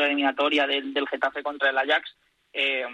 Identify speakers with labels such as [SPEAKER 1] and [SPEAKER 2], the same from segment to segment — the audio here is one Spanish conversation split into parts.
[SPEAKER 1] la eliminatoria del, del Getafe contra el Ajax, eh,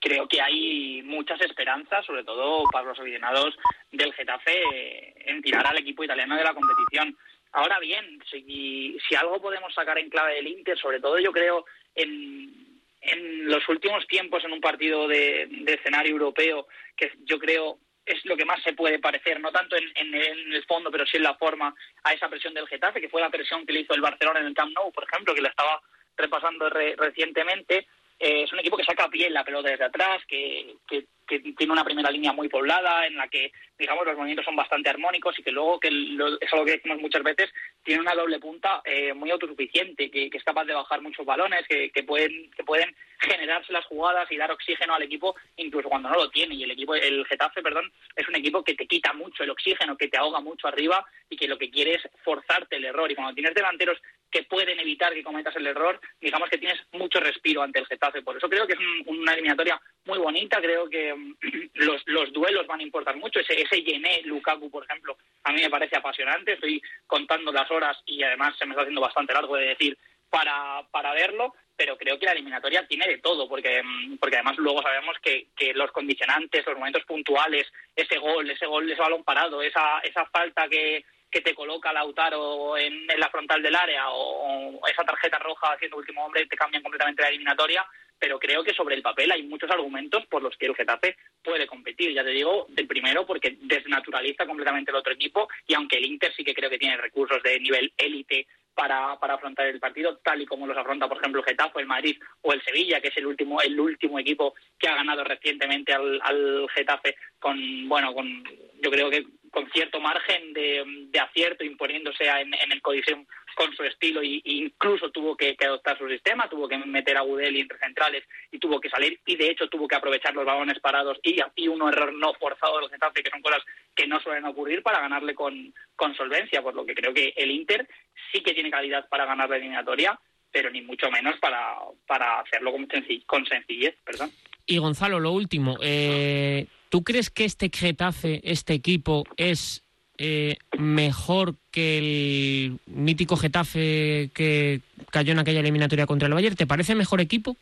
[SPEAKER 1] creo que hay muchas esperanzas, sobre todo para los aficionados del Getafe, en tirar al equipo italiano de la competición. Ahora bien, si, si algo podemos sacar en clave del Inter, sobre todo yo creo en, en los últimos tiempos en un partido de, de escenario europeo, que yo creo es lo que más se puede parecer, no tanto en, en, el fondo, pero sí en la forma, a esa presión del Getafe, que fue la presión que le hizo el Barcelona en el Camp Nou, por ejemplo, que la estaba repasando re, recientemente. Eh, es un equipo que saca bien la pelota desde atrás, que, que, que, tiene una primera línea muy poblada, en la que, digamos, los movimientos son bastante armónicos y que luego, que lo, es algo que decimos muchas veces, tiene una doble punta eh, muy autosuficiente, que, es capaz de bajar muchos balones, que, que, pueden, que pueden generarse las jugadas y dar oxígeno al equipo incluso cuando no lo tiene. Y el equipo, el Getafe, perdón, es un equipo que te quita mucho el oxígeno, que te ahoga mucho arriba y que lo que quiere es forzarte el error. Y cuando tienes delanteros que pueden evitar que cometas el error, digamos que tienes mucho respiro ante el Getafe. Por eso creo que es un, una eliminatoria muy bonita, creo que um, los, los duelos van a importar mucho. Ese, ese Yené Lukaku, por ejemplo, a mí me parece apasionante. Estoy contando las horas y además se me está haciendo bastante largo de decir para, para verlo, pero creo que la eliminatoria tiene de todo, porque, porque además luego sabemos que, que los condicionantes, los momentos puntuales, ese gol, ese gol, ese balón parado, esa, esa falta que, que te coloca Lautaro en, en la frontal del área o, esa tarjeta roja haciendo último hombre te cambian completamente la eliminatoria, pero creo que sobre el papel hay muchos argumentos por los que el Getafe puede competir. Ya te digo, del primero porque desnaturaliza completamente el otro equipo y aunque el Inter sí que creo que tiene recursos de nivel élite para, para afrontar el partido, tal y como los afronta, por ejemplo, el Getafe, el Madrid o el Sevilla, que es el último, el último equipo que ha ganado recientemente al, al Getafe con, bueno, con, yo creo que con cierto margen de, de acierto, imponiéndose en, el Coliseum con su estilo y incluso tuvo que, adoptar su sistema, tuvo que meter a Gudeli entre centrales y tuvo que salir y de hecho tuvo que aprovechar los balones parados y, y un error no forzado de los Getafe, que son cosas que no suelen ocurrir para ganarle con, con solvencia, por lo que creo que el Inter sí que tiene calidad para ganar la eliminatoria, pero ni mucho menos para, para hacerlo con, sencillez, con sencillez. Perdón.
[SPEAKER 2] Y Gonzalo, lo último, eh, ¿tú crees que este Getafe, este equipo, es eh, mejor que el mítico Getafe que cayó en aquella eliminatoria contra el Bayern? ¿Te parece mejor equipo?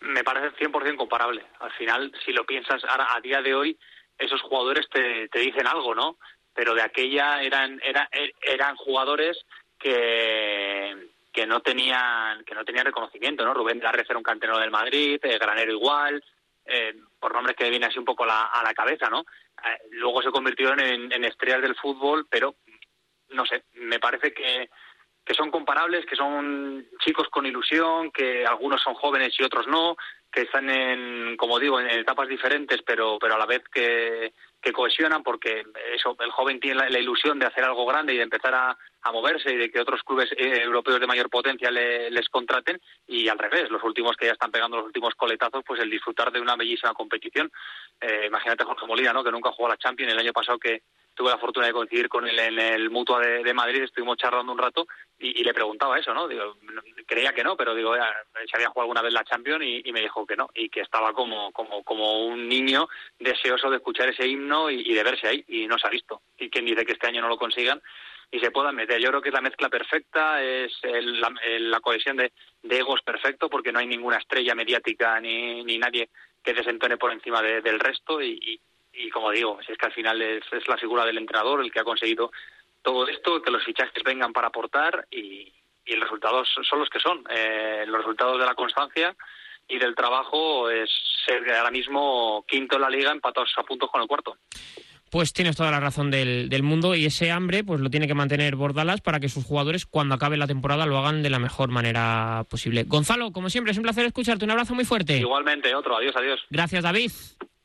[SPEAKER 3] Me parece 100% comparable. Al final, si lo piensas ahora, a día de hoy, esos jugadores te, te dicen algo, ¿no? Pero de aquella eran, era, eran jugadores que, que no tenían que no tenían reconocimiento, ¿no? Rubén Garrez era un cantero del Madrid, eh, Granero igual, eh, por nombres que viene así un poco a la cabeza, ¿no? Eh, luego se convirtieron en, en, estrellas del fútbol, pero no sé, me parece que, que son comparables, que son chicos con ilusión, que algunos son jóvenes y otros no, que están en, como digo, en etapas diferentes, pero, pero a la vez que, cohesionan porque eso el joven tiene la, ilusión de hacer algo grande y de empezar a, moverse y de que otros clubes eh, europeos de mayor potencia le, les contraten y al revés los últimos que ya están pegando los últimos coletazos pues el disfrutar de una bellísima competición. Eh, imagínate Jorge Molina no que nunca jugó a la Champions el año pasado que tuve la fortuna de coincidir con él en el Mutua de, Madrid, estuvimos charlando un rato y, le preguntaba eso, ¿no? Digo, creía que no, pero digo, se había jugado alguna vez la Champions y, me dijo que no, y que estaba como, como, como un niño deseoso de escuchar ese himno y, de verse ahí, y no se ha visto. Y quien dice que este año no lo consigan y se puedan meter. Yo creo que es la mezcla perfecta, es el, la, el, la, cohesión de, de, egos perfecto, porque no hay ninguna estrella mediática ni, ni nadie que desentone por encima de, del resto y, y como digo, si es que al final es, es, la figura del entrenador el que ha conseguido todo esto, que los fichajes vengan para aportar y, y los resultados son los que son. Eh, los resultados de la constancia y del trabajo es ser ahora mismo quinto en la liga, empatados a puntos con el cuarto.
[SPEAKER 2] Pues tienes toda la razón del, del, mundo y ese hambre pues lo tiene que mantener Bordalas para que sus jugadores cuando acabe la temporada lo hagan de la mejor manera posible. Gonzalo, como siempre, es un placer escucharte. Un abrazo muy fuerte.
[SPEAKER 3] Igualmente, otro. Adiós, adiós.
[SPEAKER 2] Gracias, David.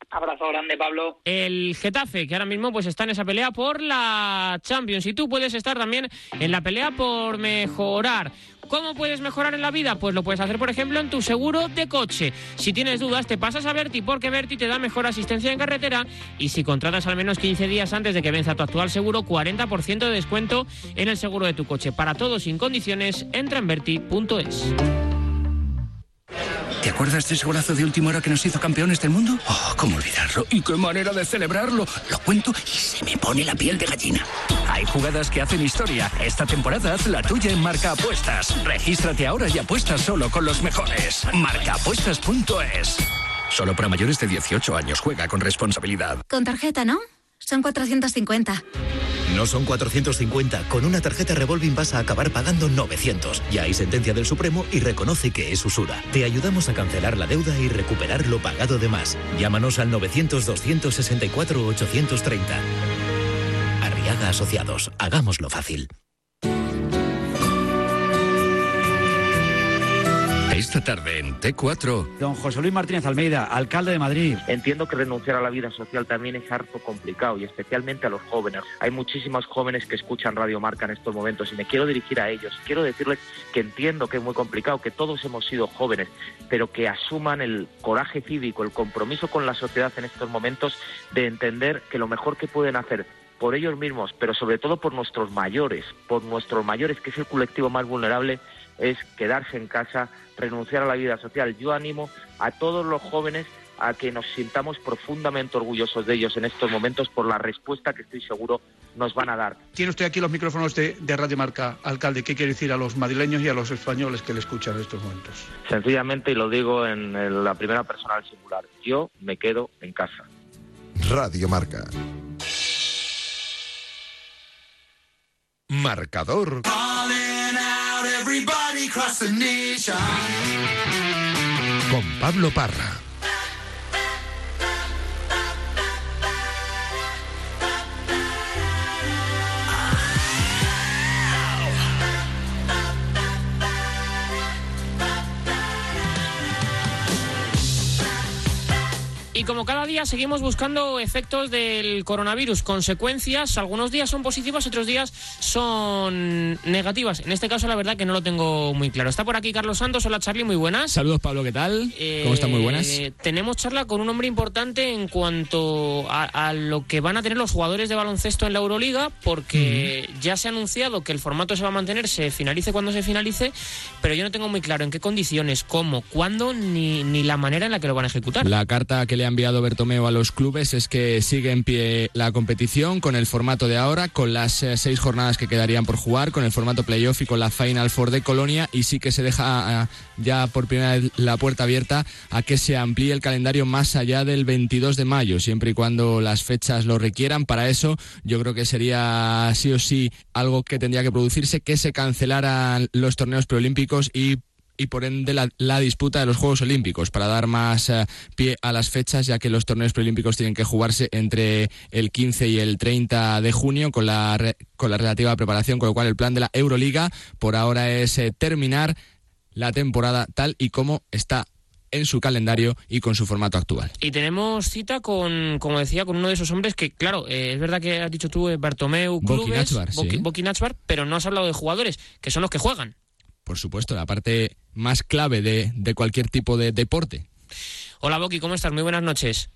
[SPEAKER 1] Abrazo grande, Pablo.
[SPEAKER 2] El Getafe, que ahora mismo pues está en esa pelea por la Champions. Y tú puedes estar también en la pelea por mejorar. ¿Cómo puedes mejorar en la vida? Pues lo puedes hacer, por ejemplo, en tu seguro de coche. Si tienes dudas, te pasas a Berti porque Berti te da mejor asistencia en carretera y si contratas al menos 15 días antes de que venza tu actual seguro, 40% de descuento en el seguro de tu coche. Para todos sin condiciones, entra en Berti.es.
[SPEAKER 4] ¿Te acuerdas de ese golazo de última hora que nos hizo campeones del mundo? Oh, ¿cómo olvidarlo? ¿Y qué manera de celebrarlo? Lo cuento y se me pone la piel de gallina. Hay jugadas que hacen historia. Esta temporada haz la tuya en Marca Apuestas. Regístrate ahora y apuesta solo con los mejores. Marcaapuestas.es. Solo para mayores de 18 años. Juega con responsabilidad.
[SPEAKER 5] Con tarjeta, ¿no? Son 450.
[SPEAKER 6] No son 450. Con una tarjeta Revolving vas a acabar pagando 900. Ya hay sentencia del Supremo y reconoce que es usura. Te ayudamos a cancelar la deuda y recuperar lo pagado de más. Llámanos al 900-264-830. Arriaga Asociados. Hagámoslo fácil.
[SPEAKER 4] Esta tarde en T4.
[SPEAKER 7] Don José Luis Martínez Almeida, alcalde de Madrid.
[SPEAKER 8] Entiendo que renunciar a la vida social también es harto complicado y especialmente a los jóvenes. Hay muchísimos jóvenes que escuchan Radio Marca en estos momentos y me quiero dirigir a ellos. Quiero decirles que entiendo que es muy complicado, que todos hemos sido jóvenes, pero que asuman el coraje cívico, el compromiso con la sociedad en estos momentos de entender que lo mejor que pueden hacer por ellos mismos, pero sobre todo por nuestros mayores, por nuestros mayores, que es el colectivo más vulnerable, es quedarse en casa, renunciar a la vida social. Yo animo a todos los jóvenes a que nos sintamos profundamente orgullosos de ellos en estos momentos por la respuesta que estoy seguro nos van a dar.
[SPEAKER 9] Tiene usted aquí los micrófonos de, de, Radio Marca, alcalde. ¿Qué quiere decir a los madrileños y a los españoles que le escuchan en estos momentos?
[SPEAKER 8] Sencillamente, y lo digo en la primera persona al singular, yo me quedo en casa.
[SPEAKER 10] Radio Marca. Marcador. Con Pablo Parra.
[SPEAKER 2] Y como cada día seguimos buscando efectos del coronavirus, consecuencias, algunos días son positivas, otros días son negativas. En este caso la verdad que no lo tengo muy claro. Está por aquí Carlos Santos, hola Charlie, muy buenas.
[SPEAKER 11] Saludos Pablo, ¿qué tal? ¿Cómo están? Muy buenas.
[SPEAKER 2] Eh, tenemos charla con un hombre importante en cuanto a, lo que van a tener los jugadores de baloncesto en la Euroliga, porque ya se ha anunciado que el formato se va a mantener, se finalice cuando se finalice, pero yo no tengo muy claro en qué condiciones, cómo, cuándo, ni, ni la manera en la que lo van a ejecutar.
[SPEAKER 11] La carta que le ha enviado Bertomeo a los clubes es que sigue en pie la competición con el formato de ahora, con las eh, seis jornadas que quedarían por jugar, con el formato playoff y con la Final Four de Colonia y sí que se deja eh, ya por primera vez la puerta abierta a que se amplíe el calendario más allá del 22 de mayo, siempre y cuando las fechas lo requieran. Para eso yo creo que sería sí o sí algo que tendría que producirse, que se cancelaran los torneos preolímpicos y y por ende la, disputa de los Juegos Olímpicos para dar más eh, pie a las fechas ya que los torneos preolímpicos tienen que jugarse entre el 15 y el 30 de junio con la, con la relativa preparación, con lo cual el plan de la Euroliga por ahora es eh, terminar la temporada tal y como está en su calendario y con su formato actual.
[SPEAKER 2] Y tenemos cita con, como decía, con uno de esos hombres que, claro, eh, es verdad que has dicho tú, Bartomeu, clubes, Boki pero no has hablado de jugadores, que son los que juegan
[SPEAKER 11] por supuesto, la parte más clave de, de cualquier tipo de deporte.
[SPEAKER 2] Hola Boki, ¿cómo estás? Muy buenas noches.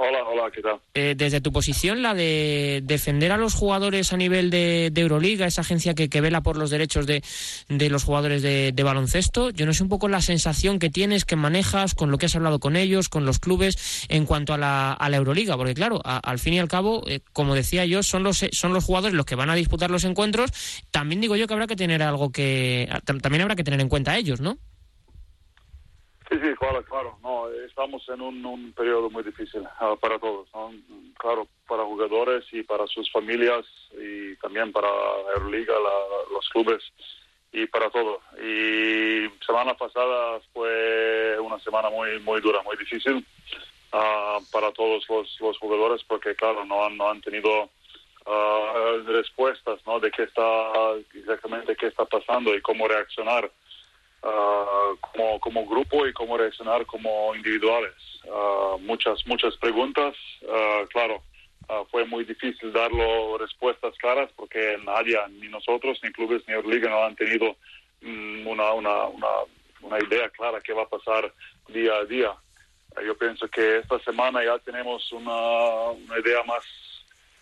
[SPEAKER 12] Hola, hola, ¿qué tal?
[SPEAKER 2] Eh, desde tu posición, la de defender a los jugadores a nivel de, Euroliga, esa agencia que, vela por los derechos de, los jugadores de, baloncesto, yo no sé un poco la sensación que tienes, que manejas, con lo que has hablado con ellos, con los clubes, en cuanto a la, a la Euroliga, porque claro, al fin y al cabo, eh, como decía yo, son los, son los jugadores los que van a disputar los encuentros. También digo yo que habrá que tener algo que, también habrá que tener en cuenta a ellos, ¿no?
[SPEAKER 12] Sí, sí, claro, claro. No, estamos en un, periodo muy difícil uh, para todos. Claro, para jugadores y para sus familias y también para la Euroliga, los clubes y para todo. Y semana pasada fue una semana muy muy dura, muy difícil uh, para todos los, los jugadores porque, claro, no han, no han tenido uh, respuestas, ¿no? De qué está exactamente qué está pasando y cómo reaccionar. Ah, como, como grupo y cómo reaccionar como individuales. Ah, muchas, muchas preguntas. Ah, claro, fue muy difícil darlo respuestas claras porque nadie, ni nosotros, ni clubes, ni Euroliga no han tenido mm, una, una, una, una idea clara qué va a pasar día a día. Yo pienso que esta semana ya tenemos una, una idea más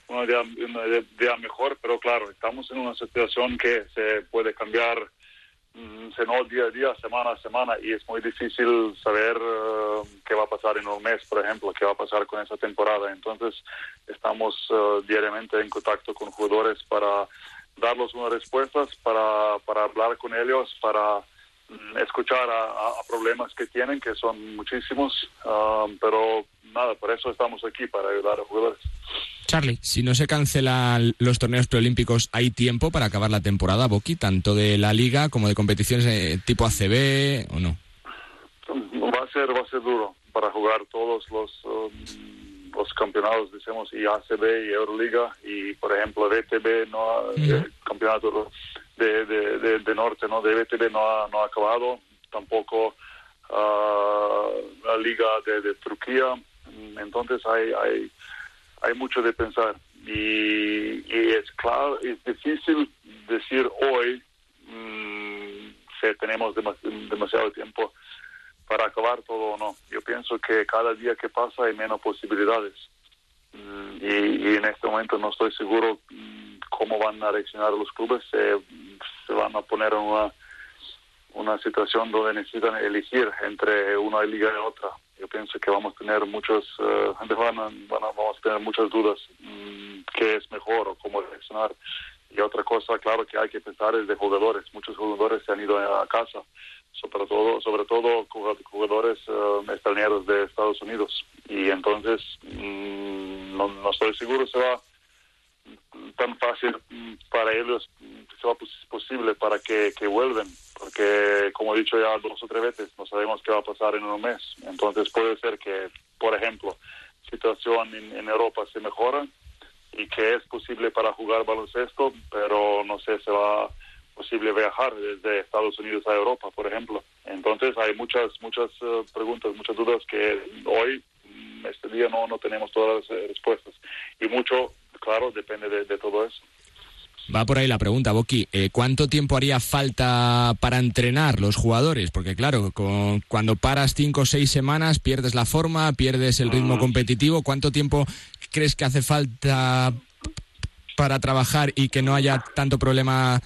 [SPEAKER 12] una idea, una idea mejor, pero claro, estamos en una situación que se puede cambiar mm, sino día a día, semana a semana, y es muy difícil saber eh, qué va a pasar en un mes, por ejemplo, qué va a pasar con esa temporada. Entonces, estamos eh, diariamente en contacto con jugadores para darles unas respuestas, para, para hablar con ellos, para mm, escuchar a, problemas que tienen, que son muchísimos, ah, pero nada, por eso estamos aquí, para ayudar a jugadores.
[SPEAKER 2] Charlie.
[SPEAKER 11] Si no se cancelan los torneos preolímpicos, ¿hay tiempo para acabar la temporada, Boqui? Tanto de la liga como de competiciones eh, tipo ACB o no?
[SPEAKER 12] Va a ser, va a ser duro para jugar todos los um, los campeonatos, decimos, y ACB y Euroliga y, por ejemplo, VTB no ha, el campeonato de, de, de- de norte, no, de VTB no ha, no ha acabado, tampoco ah, la liga de, de Turquía, entonces hay, hay hay mucho de pensar y, y es claro, es difícil decir hoy mm, si tenemos demas- demasiado tiempo para acabar todo o no. Yo pienso que cada día que pasa hay menos posibilidades Mm, y, y en este momento no estoy seguro mm, cómo van a reaccionar los clubes, se, se van a poner en una, una situación donde necesitan elegir entre una liga y otra. Yo pienso que vamos a tener muchos, eh, van van vamos a tener muchas dudas mm, qué es mejor o cómo reaccionar. Y otra cosa, claro, que hay que pensar es de jugadores. Muchos jugadores se han ido a casa, sobre todo, sobre todo jugad- jugadores eh, extranjeros de Estados Unidos. Y entonces mm, no, no estoy seguro se va tan fácil mm, para ellos, se va pos- posible para que, que vuelvan, porque como he dicho ya dos o tres veces, no sabemos qué va a pasar en un mes. Entonces puede ser que, por ejemplo, situación en, Europa se mejora y que es posible para jugar baloncesto, pero no sé si va posible viajar desde Estados Unidos a Europa, por ejemplo. Entonces hay muchas muchas eh, preguntas, muchas dudas que hoy, mm, este día, no, no tenemos todas las eh, respuestas. Y mucho, claro, depende de, de todo eso.
[SPEAKER 11] Va por ahí la pregunta, Boqui. Eh, ¿Cuánto tiempo haría falta para entrenar los jugadores? Porque claro, con- cuando paras cinco o seis semanas pierdes la forma, pierdes el ritmo competitivo. ¿Cuánto tiempo crees que hace falta para trabajar y que no haya tanto problema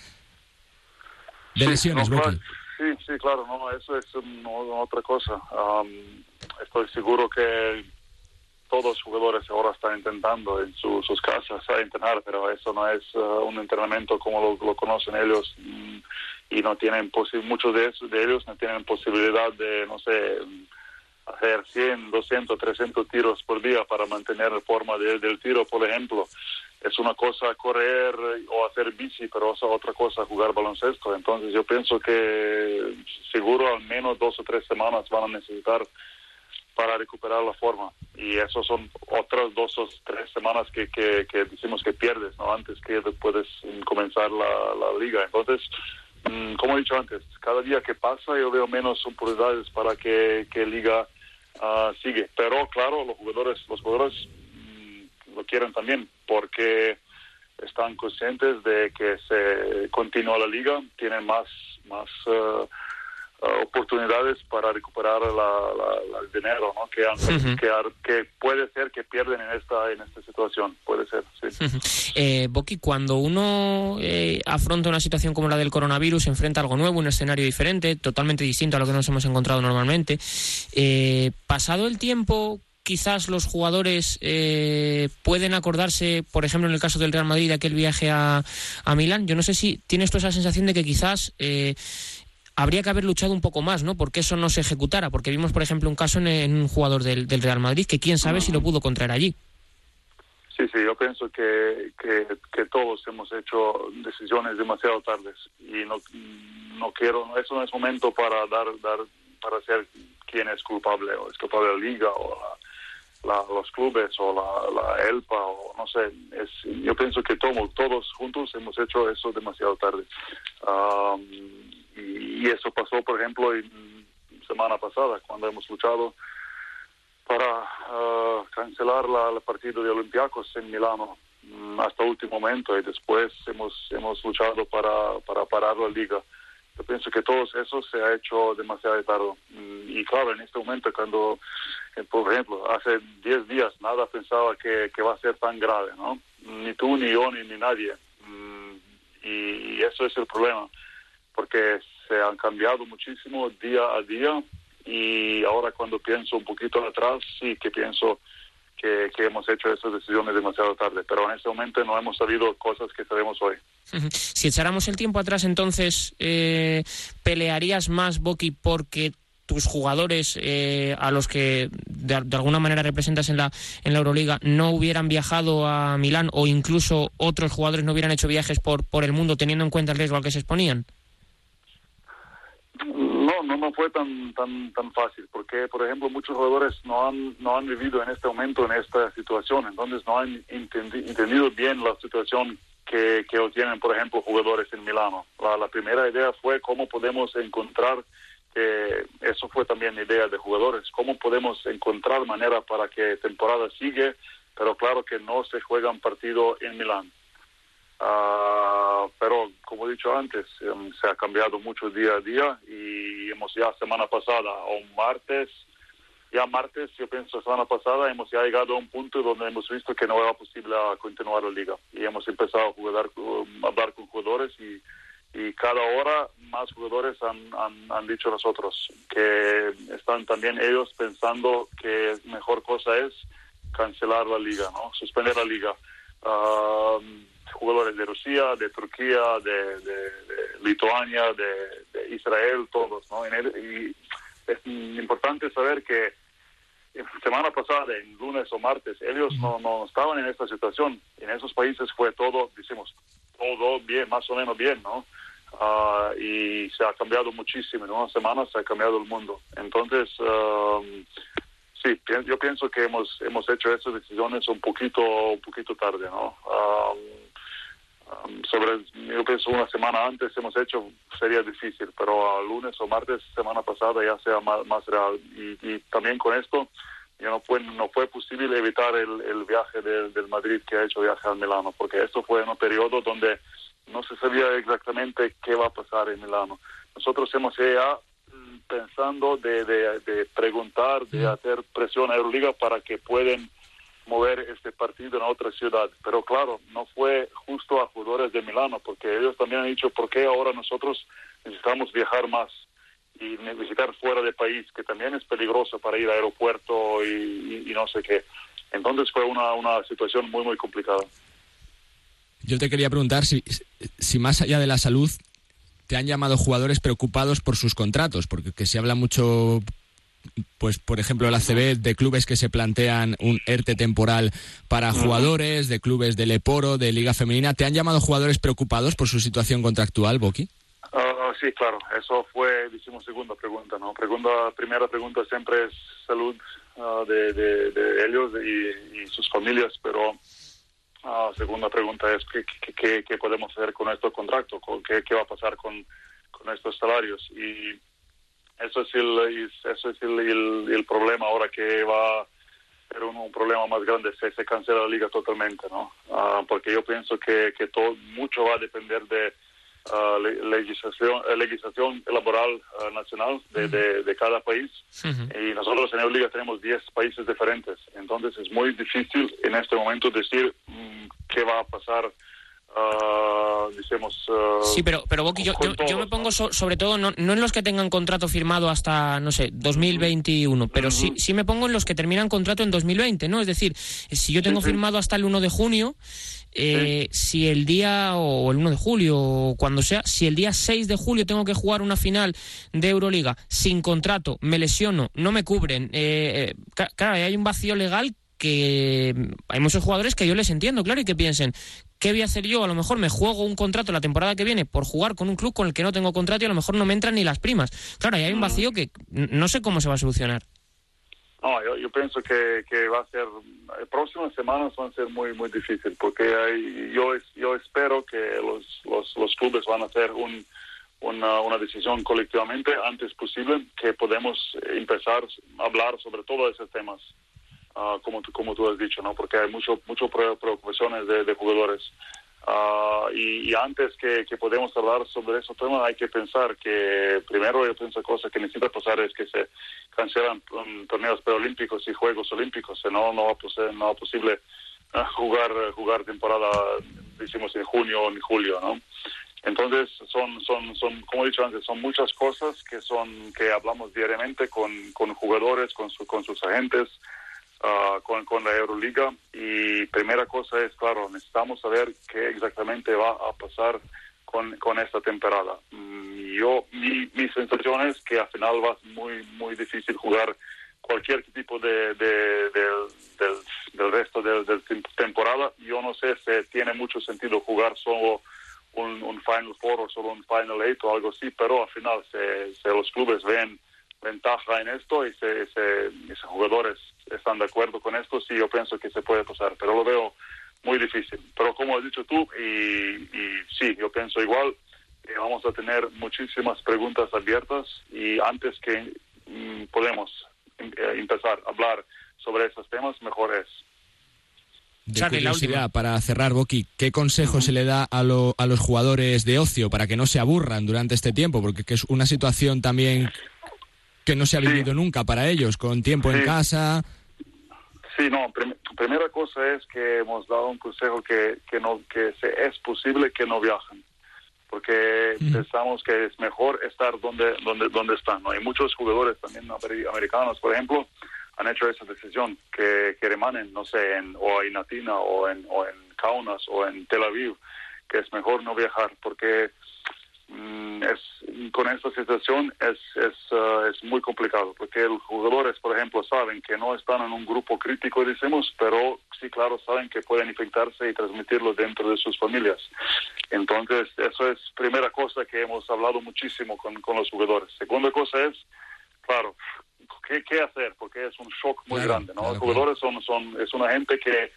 [SPEAKER 11] de lesiones,
[SPEAKER 12] No, claro, sí, sí, claro, no, eso es otra cosa. Estoy seguro que todos los jugadores ahora están intentando en su- sus casas a entrenar, pero eso no es uh, un entrenamiento como lo, conocen ellos mm, y no tienen muchos de, esos- de ellos no tienen posibilidad de, no sé, hacer 100, 200, 300 tiros por día para mantener la forma de- del tiro, por ejemplo. Es una cosa correr o hacer bici, pero es otra cosa jugar baloncesto. Entonces yo pienso que seguro al menos dos o tres semanas van a necesitar para recuperar la forma. Y eso son otras dos o tres semanas que, que, decimos que pierdes, ¿no? Antes que puedes comenzar la, liga. Entonces, mm, como he dicho antes, cada día que pasa yo veo menos oportunidades para que, que liga ah, sigue. Pero claro, los jugadores, los jugadores mm, lo quieren también porque están conscientes de que se continúa la liga, tienen más, más eh, oportunidades para recuperar el dinero ¿no? que, han, que, puede ser que pierden en esta en esta situación puede ser sí
[SPEAKER 2] Eh, Boqui, cuando uno eh, afronta una situación como la del coronavirus, enfrenta algo nuevo, un escenario diferente, totalmente distinto a lo que nos hemos encontrado normalmente, eh, pasado el tiempo, quizás los jugadores eh, pueden acordarse, por ejemplo, en el caso del Real Madrid, de aquel viaje a, a Milán. Yo no sé si tienes tú esa sensación de que quizás eh, habría que haber luchado un poco más, ¿no? Porque eso no se ejecutara, porque vimos, por ejemplo, un caso en, en un jugador del, del Real Madrid que quién sabe si lo pudo contraer allí.
[SPEAKER 12] Sí, sí, yo pienso que, que, que todos hemos hecho decisiones demasiado tardes y no, no quiero, eso no es momento para dar, dar, para ser quién es culpable, o es culpable la liga o la, la- los clubes o la, la ELPA o no sé, es, yo pienso que todos, todos juntos hemos hecho eso demasiado tarde. Am, y, eso pasó, por ejemplo, en semana pasada, cuando hemos luchado para ah, cancelar la, el partido de Olympiacos en Milano mm, hasta último momento y después hemos hemos luchado para, para parar la liga. Yo pienso que todo eso se ha hecho demasiado tarde. Mm, Y claro, en este momento cuando, eh, por ejemplo, hace 10 días nada pensaba que, que va a ser tan grave, ¿no? Ni tú, ni yo, ni, ni nadie. Mm, y eso es el problema porque se han cambiado muchísimo día a día y ahora cuando pienso un poquito atrás, sí que pienso que, que hemos hecho esas decisiones demasiado tarde, pero en este momento no hemos sabido cosas que sabemos hoy.
[SPEAKER 2] Si echáramos el tiempo atrás, entonces, eh, ¿pelearías más, Boki, porque tus jugadores eh, a los que de, de, alguna manera representas en la en la Euroliga no hubieran viajado a Milán o incluso otros jugadores no hubieran hecho viajes por por el mundo teniendo en cuenta el riesgo al que se exponían?
[SPEAKER 12] No, no, fue tan tan tan fácil porque, por ejemplo, muchos jugadores no han no han vivido en este momento en esta situación, entonces no han entendi entendido bien la situación que, que tienen, por ejemplo, jugadores en Milano. La, primera idea fue cómo podemos encontrar que eso fue también idea de jugadores, cómo podemos encontrar manera para que temporada sigue, pero claro que no se juega un partido en Milán. Uh, pero como he dicho antes, um, se ha cambiado mucho día a día y hemos ya semana pasada o martes, ya martes, yo pienso semana pasada, hemos ya llegado a un punto donde hemos visto que no era posible continuar la liga y hemos empezado a jugar, um, hablar con jugadores y y cada hora más jugadores han, han, dicho nosotros que están también ellos pensando que mejor cosa es cancelar la liga, ¿no? Suspender la liga. Uh, jugadores de Rusia, de Turquía, de, Lituania, de, Israel, todos, ¿no? y es importante saber que semana pasada, en lunes o martes, ellos no, no estaban en esta situación. En esos países fue todo, decimos, todo bien, más o menos bien, ¿no? Uh, y se ha cambiado muchísimo. En una semana se ha cambiado el mundo. Entonces, um, sí, yo pienso que hemos hemos hecho esas decisiones un poquito un poquito tarde, ¿no? Um, um, sobre, yo pienso una semana antes hemos hecho sería difícil, pero a lunes o martes semana pasada ya sea más, más real. Y, y también con esto ya no fue no fue posible evitar el, el viaje de, del Madrid que ha hecho viaje al Milano, porque esto fue en un periodo donde no se sabía exactamente qué va a pasar en Milano. Nosotros hemos ya pensando de, de, de preguntar, de hacer presión a Euroliga para que puedan mover este partido en otra ciudad. Pero claro, no fue justo a jugadores de Milano, porque ellos también han dicho, ¿por qué ahora nosotros necesitamos viajar más? y visitar fuera del país, que también es peligroso para ir al aeropuerto y, y, y no sé qué. Entonces fue una, una situación muy, muy complicada.
[SPEAKER 11] Yo te quería preguntar si, si más allá de la salud te han llamado jugadores preocupados por sus contratos, porque que se habla mucho, pues por ejemplo el ACB, de clubes que se plantean un ERTE temporal para jugadores, de clubes de Leporo, de Liga Femenina. ¿Te han llamado jugadores preocupados por su situación contractual, Boki?
[SPEAKER 12] Uh, sí, claro, eso fue, decimos, segunda pregunta, ¿no? Pregunta, primera pregunta siempre es salud uh, de, de, de, ellos y, y sus familias, pero Uh, segunda pregunta es ¿qué, qué, qué, podemos hacer con estos contratos, qué, qué va a pasar con, con estos salarios. Y eso es el, eso es el, el, el problema ahora que va a ser un, un, problema más grande, se, se cancela la liga totalmente, ¿no? Uh, porque yo pienso que, que todo, mucho va a depender de Uh, legislación, legislación laboral uh, nacional de, de, de, cada país -huh. y nosotros en Euroliga tenemos 10 países diferentes entonces es muy difícil en este momento decir um, qué va a pasar Uh, decimos, uh,
[SPEAKER 2] sí, pero, pero Boqui, yo, yo, yo, me pongo so, sobre todo no, no, en los que tengan contrato firmado hasta, no sé, 2021, pero uh -huh. sí, sí me pongo en los que terminan contrato en 2020, ¿no? Es decir, si yo tengo firmado hasta el 1 de junio, eh, si el día, o el 1 de julio, o cuando sea, si el día 6 de julio tengo que jugar una final de Euroliga sin contrato, me lesiono, no me cubren, eh, eh claro, hay un vacío legal que hay muchos jugadores que yo les entiendo, claro, y que piensen, ¿qué voy a hacer yo? A lo mejor me juego un contrato la temporada que viene por jugar con un club con el que no tengo contrato y a lo mejor no me entran ni las primas. Claro, ahí hay un vacío que no sé cómo se va a solucionar.
[SPEAKER 12] No, yo, yo pienso que, que va a ser, las próximas semanas van a ser muy, muy difíciles, porque hay, yo, yo espero que los, los, los clubes van a hacer un, una, una, decisión colectivamente antes posible, que podemos empezar a hablar sobre todos esos temas. Uh, como, como tú has dicho, ¿no? Porque hay mucho, mucho preocupaciones de, jugadores. Uh, y, antes que, que, podemos hablar sobre esos temas hay que pensar que primero yo pienso cosa que necesita pasar es que se cancelan um, torneos preolímpicos y Juegos Olímpicos, no, no, va, a no va posible uh, jugar, jugar temporada, decimos en junio o en julio, ¿no? Entonces, son, son, son, como he dicho antes, son muchas cosas que son que hablamos diariamente con, con jugadores, con, su, con sus agentes, uh, con, con la Euroliga. Y primera cosa es, claro, necesitamos saber qué exactamente va a pasar con, con esta temporada. Mm, yo, mi, mi sensación es que al final va a ser muy, muy difícil jugar cualquier tipo de, de, de del, del, resto de la temporada. Yo no sé si tiene mucho sentido jugar solo un, un, Final Four o solo un Final Eight o algo así, pero al final se, se los clubes ven ventaja en esto y se, se, se, jugadores están de acuerdo con esto, sí, yo pienso que se puede pasar, pero lo veo muy difícil. Pero como has dicho tú, y, y sí, yo pienso igual, que vamos a tener muchísimas preguntas abiertas y antes que mm, podemos eh, empezar a hablar sobre esos temas, mejor es
[SPEAKER 11] de curiosidad, para cerrar, Boqui, ¿qué consejo se le da a, lo, a los jugadores de ocio para que no se aburran durante este tiempo? Porque es una situación también que no se ha vivido nunca para ellos, con tiempo en casa.
[SPEAKER 12] Sí, no, prim primera cosa es que hemos dado un consejo que, que, no, que se, es posible que no viajen, porque mm. pensamos que es mejor estar donde, donde, donde están. ¿no? Hay muchos jugadores también americanos, por ejemplo, han hecho esa decisión, que, que remanen, no sé, en, o en Atina o en, o en Kaunas o en Tel Aviv, que es mejor no viajar porque es, con esta situación es, es, uh, es muy complicado, porque los jugadores, por ejemplo, saben que no están en un grupo crítico, decimos, pero sí, claro, saben que pueden infectarse y transmitirlo dentro de sus familias. Entonces, eso es primera cosa que hemos hablado muchísimo con, con los jugadores. Segunda cosa es, claro, qué, qué hacer, porque es un shock muy
[SPEAKER 11] claro,
[SPEAKER 12] grande, ¿no?
[SPEAKER 11] claro,
[SPEAKER 12] Los jugadores son, son, es una gente que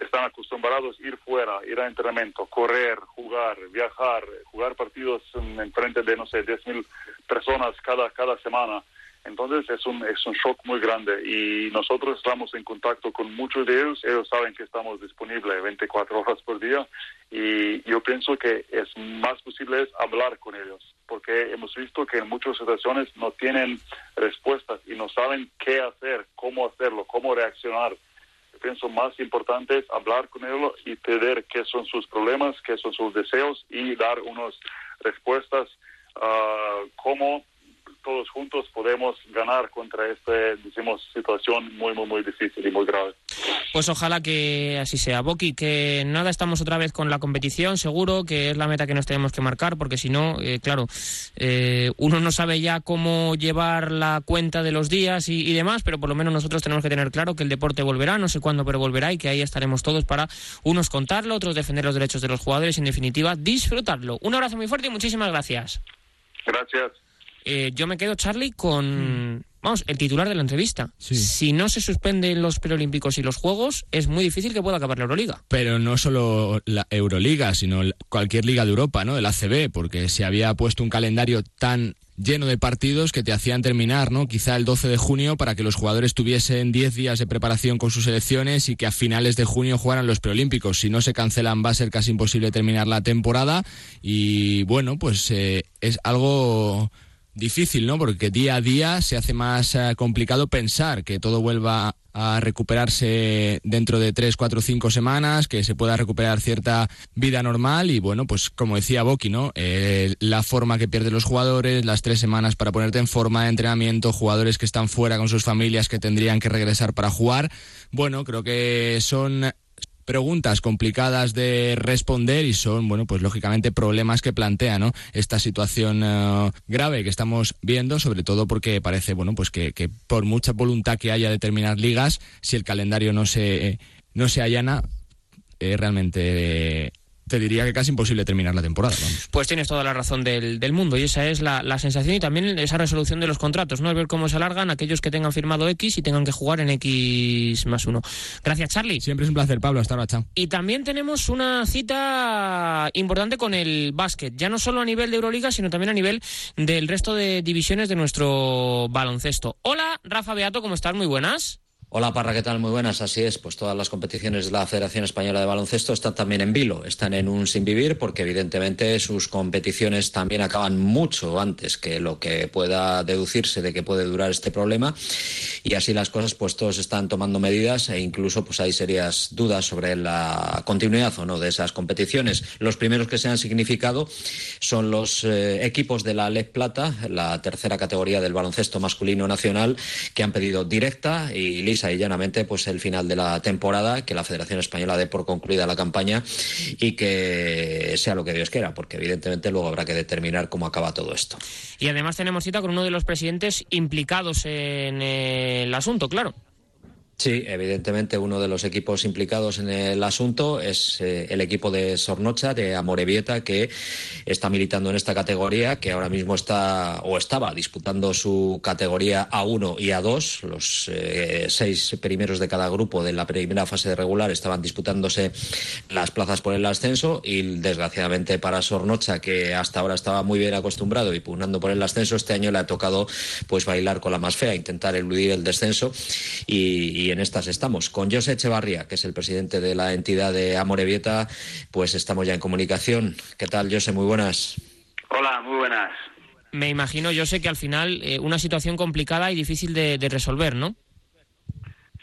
[SPEAKER 12] están acostumbrados a ir fuera, ir a entrenamiento, correr, jugar, viajar, jugar partidos en, en frente de, no sé, 10.000 personas cada, cada semana. Entonces es un, es un shock muy grande y nosotros estamos en contacto con muchos de ellos, ellos saben que estamos disponibles 24 horas por día y yo pienso que es más posible hablar con ellos porque hemos visto que en muchas situaciones no tienen respuestas y no saben qué hacer, cómo hacerlo, cómo reaccionar. Pienso más importante es hablar con ellos y pedir qué son sus problemas, qué son sus deseos y dar unas respuestas uh, cómo todos juntos podemos ganar contra esta, decimos, situación muy, muy, muy difícil y muy grave.
[SPEAKER 2] Pues ojalá que así sea. Boki, que nada, estamos otra vez con la competición, seguro que es la meta que nos tenemos que marcar, porque si no, eh, claro, eh, uno no sabe ya cómo llevar la cuenta de los días y, y, demás, pero por lo menos nosotros tenemos que tener claro que el deporte volverá, no sé cuándo, pero volverá y que ahí estaremos todos para unos contarlo, otros defender los derechos de los jugadores y en definitiva disfrutarlo. Un abrazo muy fuerte y muchísimas gracias.
[SPEAKER 12] Gracias.
[SPEAKER 2] Eh, yo me quedo, Charlie, con... Mm. Vamos, el titular de la entrevista. Sí. Si no se suspenden los preolímpicos y los Juegos, es muy difícil que pueda acabar la Euroliga.
[SPEAKER 11] Pero no solo la Euroliga, sino cualquier liga de Europa, ¿no? El ACB, porque se había puesto un calendario tan lleno de partidos que te hacían terminar, ¿no? Quizá el 12 de junio para que los jugadores tuviesen 10 días de preparación con sus selecciones y que a finales de junio jugaran los preolímpicos. Si no se cancelan va a ser casi imposible terminar la temporada y bueno, pues eh, es algo difícil, ¿no? Porque día a día se hace más uh, complicado pensar que todo vuelva a recuperarse dentro de tres, cuatro, cinco semanas, que se pueda recuperar cierta vida normal y bueno, pues como decía Boki, ¿no? Eh, la forma que pierden los jugadores, las tres semanas para ponerte en forma de entrenamiento, jugadores que están fuera con sus familias que tendrían que regresar para jugar. Bueno, creo que son preguntas complicadas de responder y son, bueno, pues lógicamente problemas que plantea, ¿no? Esta situación uh, grave que estamos viendo, sobre todo porque parece, bueno, pues que, que, por mucha voluntad que haya de terminar ligas, si el calendario no se, eh, no se allana, eh, realmente eh, te diría que casi imposible terminar la temporada. Vamos.
[SPEAKER 2] Pues tienes toda la razón del, del mundo y esa es la, la, sensación y también esa resolución de los contratos, ¿no? El ver cómo se alargan aquellos que tengan firmado X y tengan que jugar en X más uno. Gracias, Charlie.
[SPEAKER 11] Siempre es un placer, Pablo. Hasta ahora, chao.
[SPEAKER 2] Y también tenemos una cita importante con el básquet, ya no solo a nivel de Euroliga, sino también a nivel del resto de divisiones de nuestro baloncesto. Hola, Rafa Beato, ¿cómo estás? Muy buenas.
[SPEAKER 13] Hola Parra, ¿qué tal? Muy buenas. Así es, pues todas las competiciones de la Federación Española de Baloncesto están también en vilo, están en un sin vivir porque evidentemente sus competiciones también acaban mucho antes que lo que pueda deducirse de que puede durar este problema y así las cosas pues todos están tomando medidas e incluso pues hay serias dudas sobre la continuidad o no de esas competiciones. Los primeros que se han significado son los eh, equipos de la LEC Plata, la tercera categoría del baloncesto masculino nacional, que han pedido directa y lisa y llanamente pues el final de la temporada, que la Federación Española dé por concluida la campaña y que sea lo que Dios quiera, porque evidentemente luego habrá que determinar cómo acaba todo esto.
[SPEAKER 2] Y además tenemos cita con uno de los presidentes implicados en el asunto, claro.
[SPEAKER 13] Sí, evidentemente uno de los equipos implicados en el asunto es eh, el equipo de Sornocha, de Amorebieta, que está militando en esta categoría, que ahora mismo está o estaba disputando su categoría A1 y A2. Los eh, seis primeros de cada grupo de la primera fase de regular estaban disputándose las plazas por el ascenso y desgraciadamente para Sornocha, que hasta ahora estaba muy bien acostumbrado y pugnando por el ascenso, este año le ha tocado pues bailar con la más fea, intentar eludir el descenso y en estas estamos. Con José Echevarría, que es el presidente de la entidad de Amorebieta, pues estamos ya en comunicación. ¿Qué tal, José? Muy buenas.
[SPEAKER 14] Hola, muy buenas.
[SPEAKER 2] Me imagino, José, que al final eh, una situación complicada y difícil de, resolver, ¿no?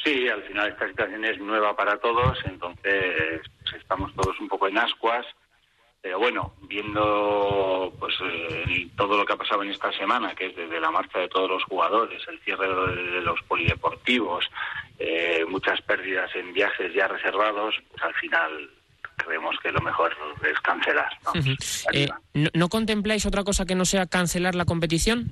[SPEAKER 14] Sí, al final esta situación es nueva para todos, entonces pues, estamos todos un poco en ascuas pero bueno, viendo pues eh, todo lo que ha pasado en esta semana, que es desde la marcha de todos los jugadores, el cierre de los polideportivos, eh, muchas pérdidas en viajes ya reservados, pues al final creemos que lo mejor es cancelar.
[SPEAKER 2] Eh, ¿no? ¿No contempláis otra cosa que no sea cancelar la competición?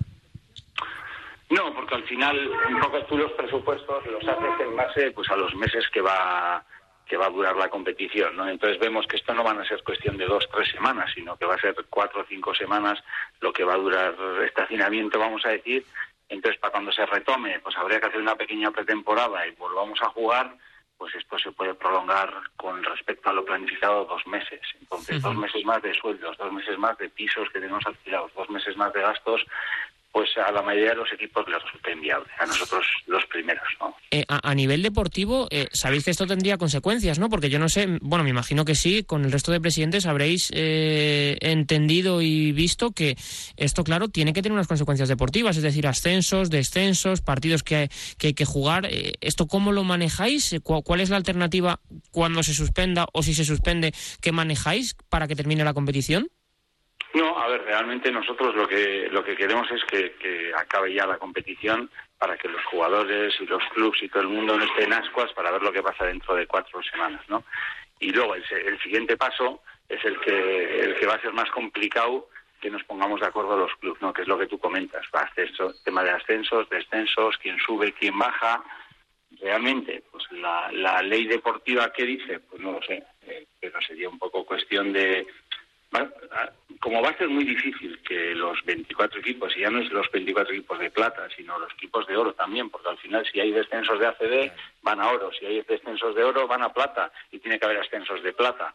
[SPEAKER 14] No, porque al final un poco tú los presupuestos los haces en base pues a los meses que va que va a durar la competición, ¿no? Entonces vemos que esto no van a ser cuestión de dos, tres semanas, sino que va a ser cuatro o cinco semanas lo que va a durar este hacinamiento, vamos a decir. Entonces, para cuando se retome, pues habría que hacer una pequeña pretemporada y volvamos a jugar, pues esto se puede prolongar con respecto a lo planificado dos meses. Entonces, dos meses más de sueldos, dos meses más de pisos que tenemos alquilados, dos meses más de gastos pues a la mayoría de los equipos les resulta inviable, a nosotros los primeros. ¿no?
[SPEAKER 2] Eh, a, nivel deportivo, eh, sabéis que esto tendría consecuencias, ¿no? Porque yo no sé, bueno, me imagino que sí, con el resto de presidentes habréis eh, entendido y visto que esto, claro, tiene que tener unas consecuencias deportivas, es decir, ascensos, descensos, partidos que hay que, hay que jugar. ¿Esto cómo lo manejáis? ¿Cuál es la alternativa cuando se suspenda o si se suspende que manejáis para que termine la competición?
[SPEAKER 14] No, a ver, realmente nosotros lo que lo que queremos es que, acabe ya la competición para que los jugadores y los clubs y todo el mundo no estén ascuas para ver lo que pasa dentro de cuatro semanas, ¿no? Y luego el, siguiente paso es el que el que va a ser más complicado que nos pongamos de acuerdo los clubes, ¿no? Que es lo que tú comentas, ascenso, tema de ascensos, descensos, quién sube, quién baja. Realmente, pues la, la ley deportiva que dice, pues no lo sé, eh, pero sería un poco cuestión de como va a ser muy difícil que los 24 equipos, y ya no es los 24 equipos de plata, sino los equipos de oro también, porque al final si hay descensos de ACD van a oro, si hay descensos de oro van a plata y tiene que haber ascensos de plata.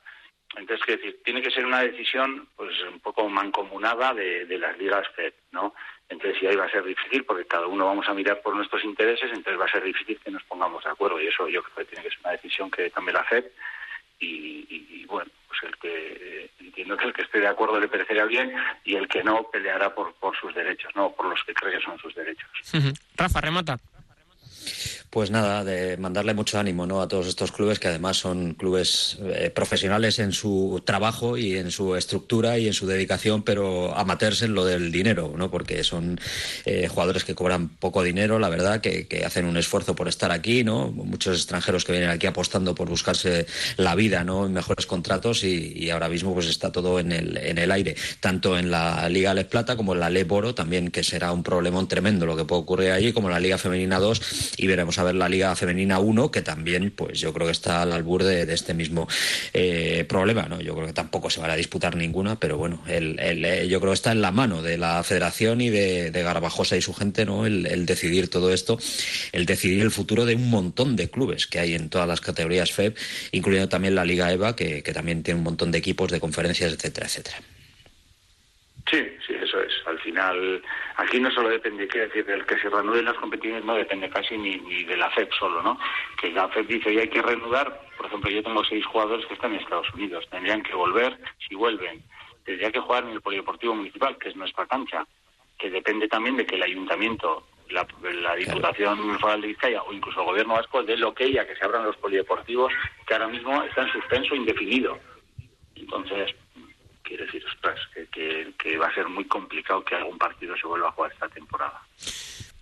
[SPEAKER 14] Entonces, que decir, tiene que ser una decisión pues un poco mancomunada de, de las ligas FED, ¿no? Entonces, si ahí va a ser difícil, porque cada uno vamos a mirar por nuestros intereses, entonces va a ser difícil que nos pongamos de acuerdo. Y eso yo creo que tiene que ser una decisión que tome la FED y, bueno, pues que el que esté de acuerdo le parecería bien y el que no peleará por, por sus derechos, no por los que cree que son sus derechos.
[SPEAKER 2] Rafa, remata.
[SPEAKER 13] Pues nada, de mandarle mucho ánimo ¿no? a todos estos clubes que además son clubes eh, profesionales en su trabajo y en su estructura y en su dedicación, pero amateurs en lo del dinero, ¿no? porque son eh, jugadores que cobran poco dinero, la verdad, que, hacen un esfuerzo por estar aquí, ¿no? muchos extranjeros que vienen aquí apostando por buscarse la vida ¿no? mejores contratos y, ahora mismo pues está todo en el, en el aire, tanto en la Liga Les Plata como en la Le Boro, también que será un problemón tremendo lo que puede ocurrir allí, como en la Liga Femenina 2 y veremos a ver la Liga Femenina 1, que también, pues yo creo que está al albur de, este mismo eh, problema, ¿no? Yo creo que tampoco se van a disputar ninguna, pero bueno, el, eh, yo creo que está en la mano de la Federación y de, Garbajosa y su gente, ¿no? El, decidir todo esto, el decidir el futuro de un montón de clubes que hay en todas las categorías FEB, incluyendo también la Liga EVA, que, que también tiene un montón de equipos, de conferencias, etcétera, etcétera.
[SPEAKER 14] Sí, sí, final, aquí no solo depende, quiero decir, del que se reanuden las competiciones no depende casi ni, ni de la FEP solo, ¿no? Que la FEP dice, ya hay que reanudar, por ejemplo, yo tengo seis jugadores que están en Estados Unidos, tendrían que volver, si vuelven, tendría que jugar en el Polideportivo Municipal, que es nuestra cancha, que depende también de que el ayuntamiento, la, la Diputación Foral de Vizcaya o incluso el Gobierno Vasco dé lo que ella que se abran los polideportivos que ahora mismo está en suspenso indefinido. Entonces, quiero decir, que, que va a ser muy complicado que algún partido se vuelva a jugar esta temporada.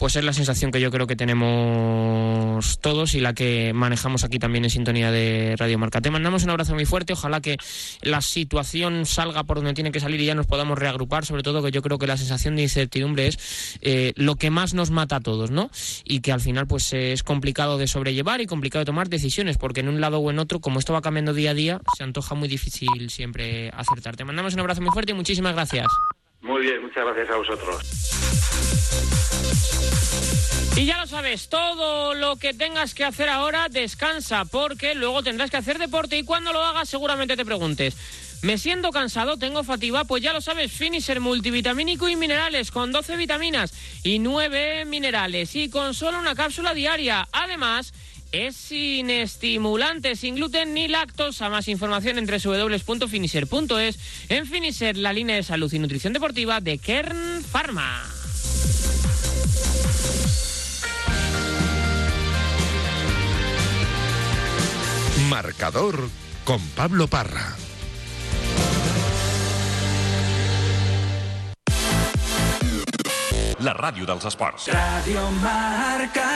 [SPEAKER 2] Pues es la sensación que yo creo que tenemos todos y la que manejamos aquí también en sintonía de Radio Marca. Te mandamos un abrazo muy fuerte, ojalá que la situación salga por donde tiene que salir y ya nos podamos reagrupar, sobre todo que yo creo que la sensación de incertidumbre es eh, lo que más nos mata a todos, ¿no? Y que al final pues es complicado de sobrellevar y complicado de tomar decisiones, porque en un lado o en otro, como esto va cambiando día a día, se antoja muy difícil siempre acertar. Te mandamos un abrazo muy fuerte y muchísimas gracias.
[SPEAKER 14] Muy bien, muchas gracias a vosotros.
[SPEAKER 2] Y ya lo sabes, todo lo que tengas que hacer ahora, descansa, porque luego tendrás que hacer deporte y cuando lo hagas seguramente te preguntes. Me siento cansado, tengo fatiga, pues ya lo sabes, Finisher multivitamínico y minerales con 12 vitaminas y 9 minerales y con solo una cápsula diaria. Además, es sin estimulantes, sin gluten ni lactosa. Más información en www.finisher.es. En Finisher, la línea de salud y nutrición deportiva de Kern Pharma.
[SPEAKER 10] Marcador con Pablo Parra.
[SPEAKER 15] La ràdio dels esports.
[SPEAKER 16] Radio Marca.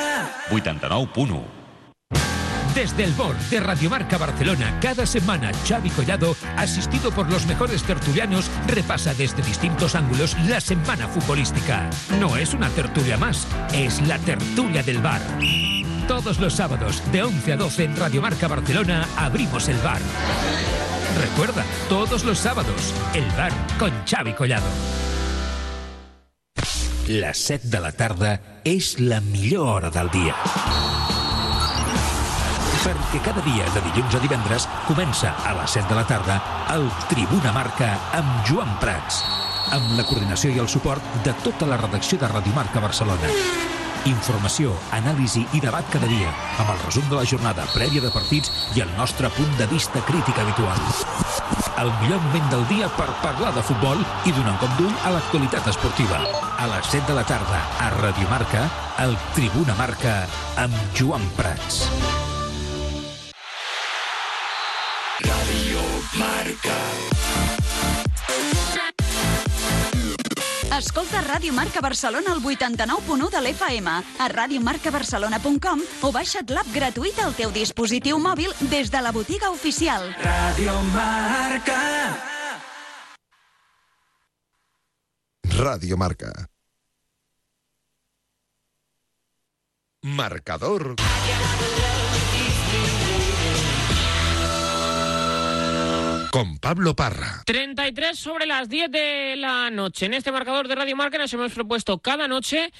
[SPEAKER 15] 89.1.
[SPEAKER 17] Desde el board de Radiomarca Barcelona, cada semana Xavi Collado, asistido por los mejores tertulianos, repasa desde distintos ángulos la semana futbolística. No es una tertulia más, es la tertulia del bar. Todos los sábados, de 11 a 12 en Radiomarca Barcelona, abrimos el bar. Recuerda, todos los sábados, el bar con Xavi Collado.
[SPEAKER 18] Les 7 de la tarda és la millor hora del dia. Perquè cada dia, de dilluns a divendres, comença a les 7 de la tarda el Tribuna Marca amb Joan Prats, amb la coordinació i el suport de tota la redacció de Radio Marca Barcelona. Informació, anàlisi i debat cada dia, amb el resum de la jornada prèvia de partits i el nostre punt de vista crític habitual. El millor moment del dia per parlar de futbol i donar un cop d'ull a l'actualitat esportiva. A les 7 de la tarda, a Radio Marca, el Tribuna Marca amb Joan Prats.
[SPEAKER 19] Escolta Ràdio Marca Barcelona al 89.1 de l'FM, a radiomarcabarcelona.com o baixa't l'app gratuïta al teu dispositiu mòbil des de la botiga oficial.
[SPEAKER 16] Radio Marca.
[SPEAKER 10] Radio Marca. Marcador. Con Pablo Parra.
[SPEAKER 2] 33 sobre las 10 de la noche. En este marcador de Radio Marca nos hemos propuesto cada noche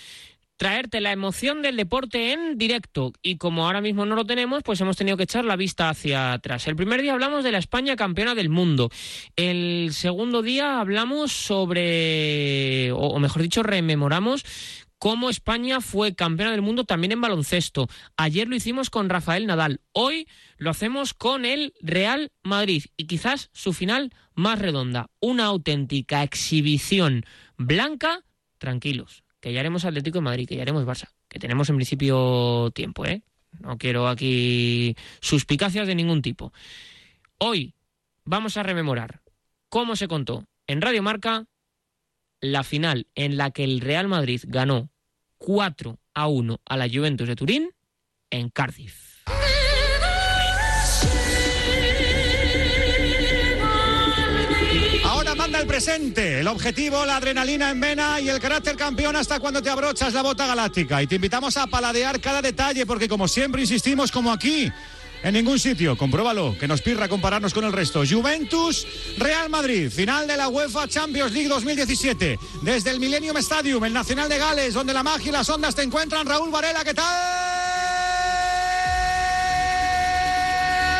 [SPEAKER 2] traerte la emoción del deporte en directo y como ahora mismo no lo tenemos, pues hemos tenido que echar la vista hacia atrás. El primer día hablamos de la España campeona del mundo. El segundo día hablamos sobre, o, mejor dicho, rememoramos cómo España fue campeona del mundo también en baloncesto. Ayer lo hicimos con Rafael Nadal. Hoy lo hacemos con el Real Madrid y quizás su final más redonda. Una auténtica exhibición blanca. Tranquilos, que ya haremos Atlético de Madrid, que ya haremos Barça, que tenemos en principio tiempo, ¿eh? No quiero aquí suspicacias de ningún tipo. Hoy vamos a rememorar cómo se contó en Radio Marca la final en la que el Real Madrid ganó 4 a 1 a la Juventus de Turín en Cardiff.
[SPEAKER 20] Ahora manda el presente, el objetivo, la adrenalina en vena y el carácter campeón hasta cuando te abrochas la bota galáctica. Y te invitamos a paladear cada detalle porque como siempre insistimos como aquí, en ningún sitio, compruébalo, que nos pirra compararnos con el resto. Juventus, Real Madrid, final de la UEFA Champions League 2017. Desde el Millennium Stadium, el Nacional de Gales, donde la magia y las ondas te encuentran. Raúl Varela, ¿qué tal?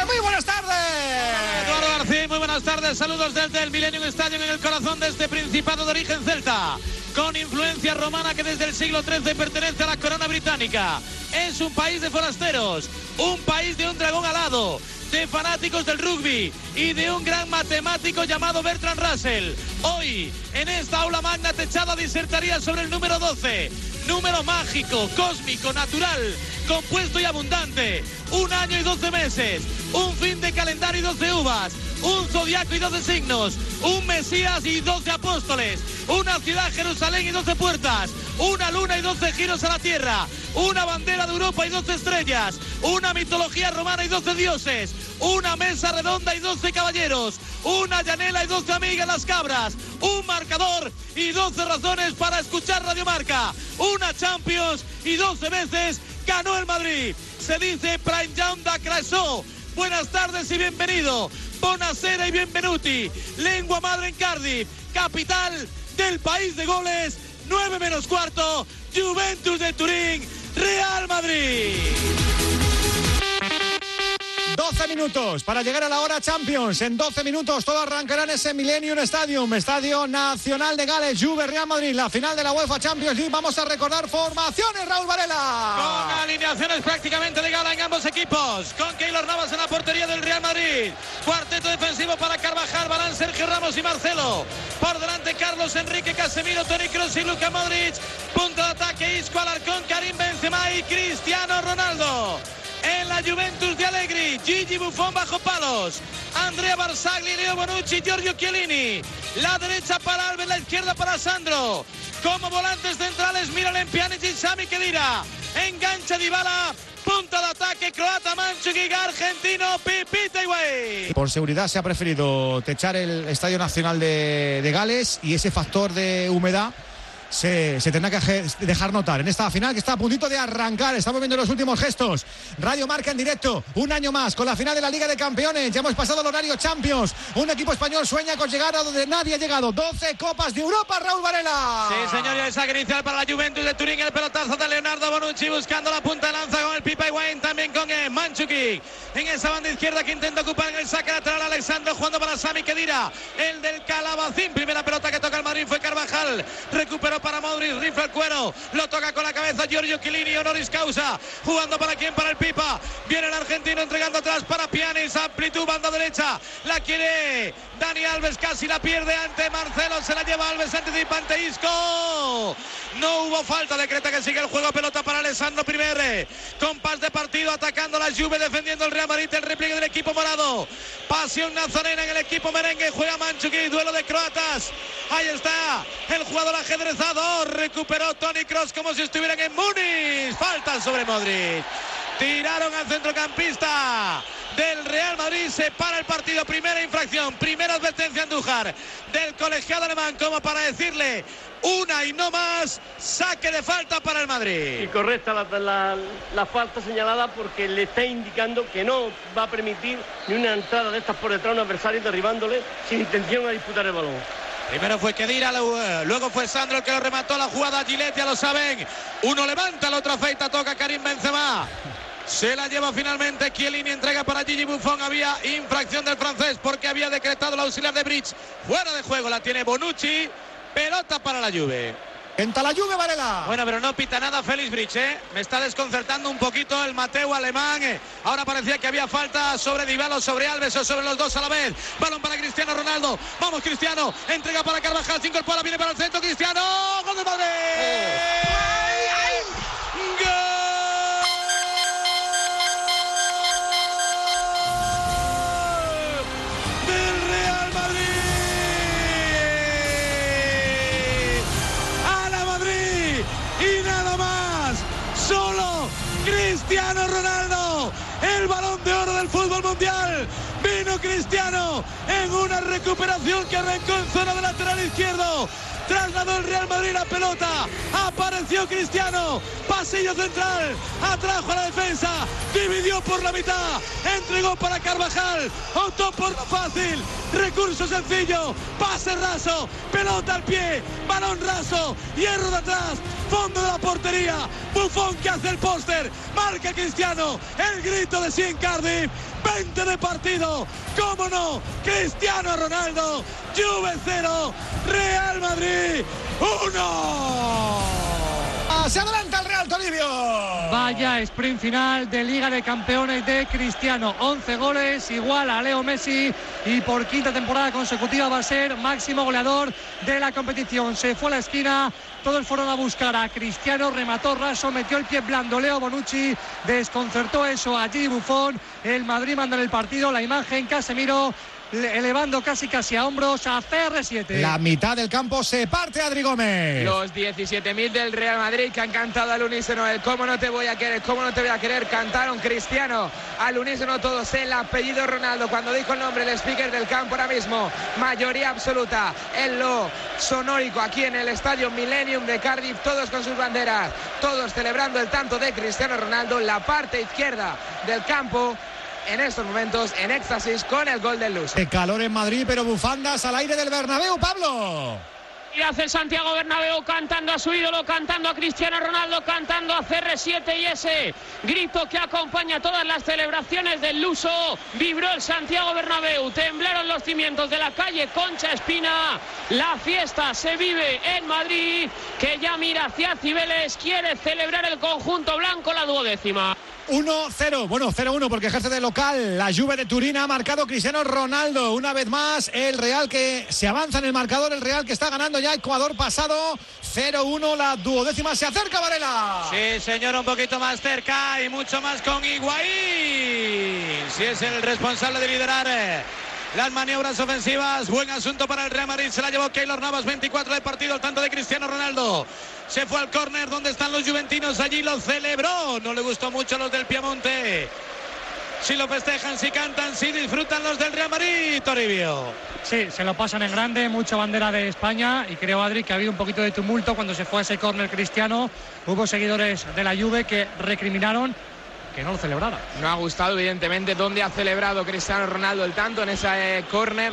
[SPEAKER 20] Muy buenas tardes.
[SPEAKER 21] Eduardo García, muy buenas tardes. Saludos desde el Millennium Stadium en el corazón de este Principado de origen celta. Con influencia romana que desde el siglo XIII pertenece a la corona británica. Es un país de forasteros, un país de un dragón alado, de fanáticos del rugby y de un gran matemático llamado Bertrand Russell. Hoy, en esta aula magna techada, disertaría sobre el número 12. Número mágico, cósmico, natural, compuesto y abundante. Un año y 12 meses. Un fin de calendario y 12 uvas. Un zodiaco y 12 signos. Un Mesías y 12 apóstoles. Una ciudad Jerusalén y 12 puertas. Una luna y 12 giros a la tierra. Una bandera de Europa y 12 estrellas. Una mitología romana y 12 dioses. Una mesa redonda y 12 caballeros. Una llanela y 12 amigas las cabras. Un marcador y 12 razones para escuchar Radio Marca. Una Champions y 12 veces ganó el Madrid. Se dice Prime da Cresó. Buenas tardes y bienvenido. Buonasera y bienvenuti. Lengua madre en Cardiff, capital del país de goles. 9 menos cuarto. Juventus de Turín. Real Madrid.
[SPEAKER 20] 12 minutos para llegar a la hora Champions. En 12 minutos todo arrancará en ese Millennium Stadium, Estadio Nacional de Gales, Juve Real Madrid, la final de la UEFA Champions League. Vamos a recordar formaciones, Raúl Varela.
[SPEAKER 21] Con alineaciones prácticamente de gala en ambos equipos. Con Keylor Navas en la portería del Real Madrid. Cuarteto defensivo para Carvajal, Balán, Sergio Ramos y Marcelo. Por delante Carlos Enrique Casemiro, Toni Kroos y Luka Modric. Punto de ataque Isco Alarcón, Karim Benzema y Cristiano Ronaldo la Juventus de Allegri. Gigi Buffon bajo palos. Andrea Barzagli, Leo Bonucci, Giorgio Chiellini. La derecha para Alves, la izquierda para Sandro. Como volantes centrales, Miralem Pjanic y Sami Khedira. Engancha Dybala. Punta de ataque croata Manchukic, argentino Pipita Higuaín.
[SPEAKER 20] Por seguridad se ha preferido techar el Estadio Nacional de, de Gales y ese factor de humedad se, tendrá que dejar notar en esta final que está a puntito de arrancar. Estamos viendo los últimos gestos. Radio Marca en directo, un año más con la final de la Liga de Campeones. Ya hemos pasado el horario Champions. Un equipo español sueña con llegar a donde nadie ha llegado. 12 Copas de Europa, Raúl Varela.
[SPEAKER 21] Sí, señor, y saque inicial para la Juventus de Turín. El pelotazo de Leonardo Bonucci buscando la punta de lanza con el Pipa Wayne también con el Manchukic. En esa banda izquierda que intenta ocupar el saque lateral Alexandro jugando para Sami Kedira. El del Calabacín. Primera pelota que toca el Madrid fue Carvajal. Recuperó para Modric, rifle el cuero, lo toca con la cabeza Giorgio Chiellini, honoris causa, jugando para quién, para el Pipa, viene el argentino entregando atrás para Pianis, amplitud, banda derecha, la quiere Dani Alves, casi la pierde ante Marcelo, se la lleva Alves, anticipante Isco, no hubo falta, decreta que sigue el juego, pelota para Alessandro Primer, compás de partido, atacando la Juve, defendiendo el Real Madrid, el repliegue del equipo morado, pasión nazarena en el equipo merengue, juega Manchuki, duelo de croatas, ahí está, el jugador ajedrezado, recuperó Tony Cross como si estuvieran en Múnich. Falta sobre Modric. Tiraron al centrocampista del Real Madrid. Se para el partido. Primera infracción. Primera advertencia Andújar del colegiado alemán como para decirle una y no más. Saque de falta para el Madrid.
[SPEAKER 22] Y correcta la, la, la, falta señalada porque le está indicando que no va a permitir ni una entrada de estas por detrás a un adversario derribándole sin intención a disputar el balón.
[SPEAKER 21] Primero fue Kedira, luego fue Sandro el que lo remató la jugada. Gillette, ya lo saben. Uno levanta, el otro afeita, toca Karim Benzema. Se la lleva finalmente Chiellini, entrega para Gigi Buffon. Había infracción del francés porque había decretado el auxiliar de Bridge. Fuera de juego la tiene Bonucci. Pelota para la Juve.
[SPEAKER 20] Entra la Juve, Varela.
[SPEAKER 21] Bueno, pero no pita nada Félix Bridge, ¿eh? Me está desconcertando un poquito el Mateo alemán. Ahora parecía que había falta sobre Dybala, sobre Alves o sobre los dos a la vez. Balón para Cristiano Ronaldo. Vamos, Cristiano. Entrega para Carvajal. Cinco el viene para el centro. Cristiano. ¡Gol de Madrid! ¡Gol! Ronaldo, el balón de oro del fútbol mundial. Vino Cristiano en una recuperación que arrancó en zona de lateral izquierdo. Trasladó el Real Madrid la pelota. Apareció Cristiano. Pasillo central. Atrajo a la defensa. Dividió por la mitad. Entregó para Carvajal. Optó por lo fácil. Recurso sencillo. Pase raso. Pelota al pie. Balón raso. Hierro de atrás. Fondo de la portería. Bufón que hace el póster. Marca Cristiano. El grito de 100 Cardiff. 20 de partido. ¿Cómo no? Cristiano Ronaldo. Juve 0. Real Madrid. 1.
[SPEAKER 20] Se adelanta el Real Toribio.
[SPEAKER 23] Vaya sprint final de Liga de Campeones de Cristiano. 11 goles, igual a Leo Messi y por quinta temporada consecutiva va a ser máximo goleador de la competición. Se fue a la esquina, todos fueron a buscar a Cristiano, remató raso, metió el pie blando. Leo Bonucci desconcertó eso a Gigi Buffon. El Madrid manda en el partido. La imagen Casemiro elevando casi casi a hombros a CR7.
[SPEAKER 20] La mitad del campo se parte Adri Gómez.
[SPEAKER 24] Los 17.000 del Real Madrid que han cantado al unísono el cómo no te voy a querer, cómo no te voy a querer, cantaron Cristiano al unísono todos, el apellido Ronaldo, cuando dijo el nombre el speaker del campo ahora mismo, mayoría absoluta, en lo sonórico aquí en el estadio Millennium de Cardiff, todos con sus banderas, todos celebrando el tanto de Cristiano Ronaldo, la parte izquierda del campo en estos momentos en éxtasis con el gol del Luz.
[SPEAKER 20] De calor en Madrid, pero bufandas al aire del Bernabéu, Pablo.
[SPEAKER 2] Y hace Santiago Bernabéu cantando a su ídolo, cantando a Cristiano Ronaldo, cantando a CR7 y ese grito que acompaña todas las celebraciones del Luso. Vibró el Santiago Bernabéu, temblaron los cimientos de la calle Concha Espina. La fiesta se vive en Madrid, que ya mira hacia Cibeles, quiere celebrar el conjunto blanco la duodécima.
[SPEAKER 20] 1-0, bueno, 0-1 porque ejerce de local. La Juve de Turín ha marcado Cristiano Ronaldo. Una vez más, el Real que se avanza en el marcador, el Real que está ganando ya Ecuador pasado. 0-1, la duodécima se acerca Varela.
[SPEAKER 21] Sí, señor, un poquito más cerca y mucho más con Higuaín. Si es el responsable de liderar eh, las maniobras ofensivas. Buen asunto para el Real Madrid. Se la llevó Keylor Navas, 24 de partido, al tanto de Cristiano Ronaldo. Se fue al córner donde están los juventinos. Allí lo celebró. No le gustó mucho a los del Piamonte. Si lo festejan, si cantan, si disfrutan los del Real Madrid, Toribio.
[SPEAKER 23] Sí, se lo pasan en grande, mucha bandera de España y creo, Adri, que ha habido un poquito de tumulto cuando se fue a ese córner cristiano. Hubo seguidores de la Juve que recriminaron que no lo celebrara.
[SPEAKER 24] No ha gustado, evidentemente, dónde ha celebrado Cristiano Ronaldo el tanto en ese córner.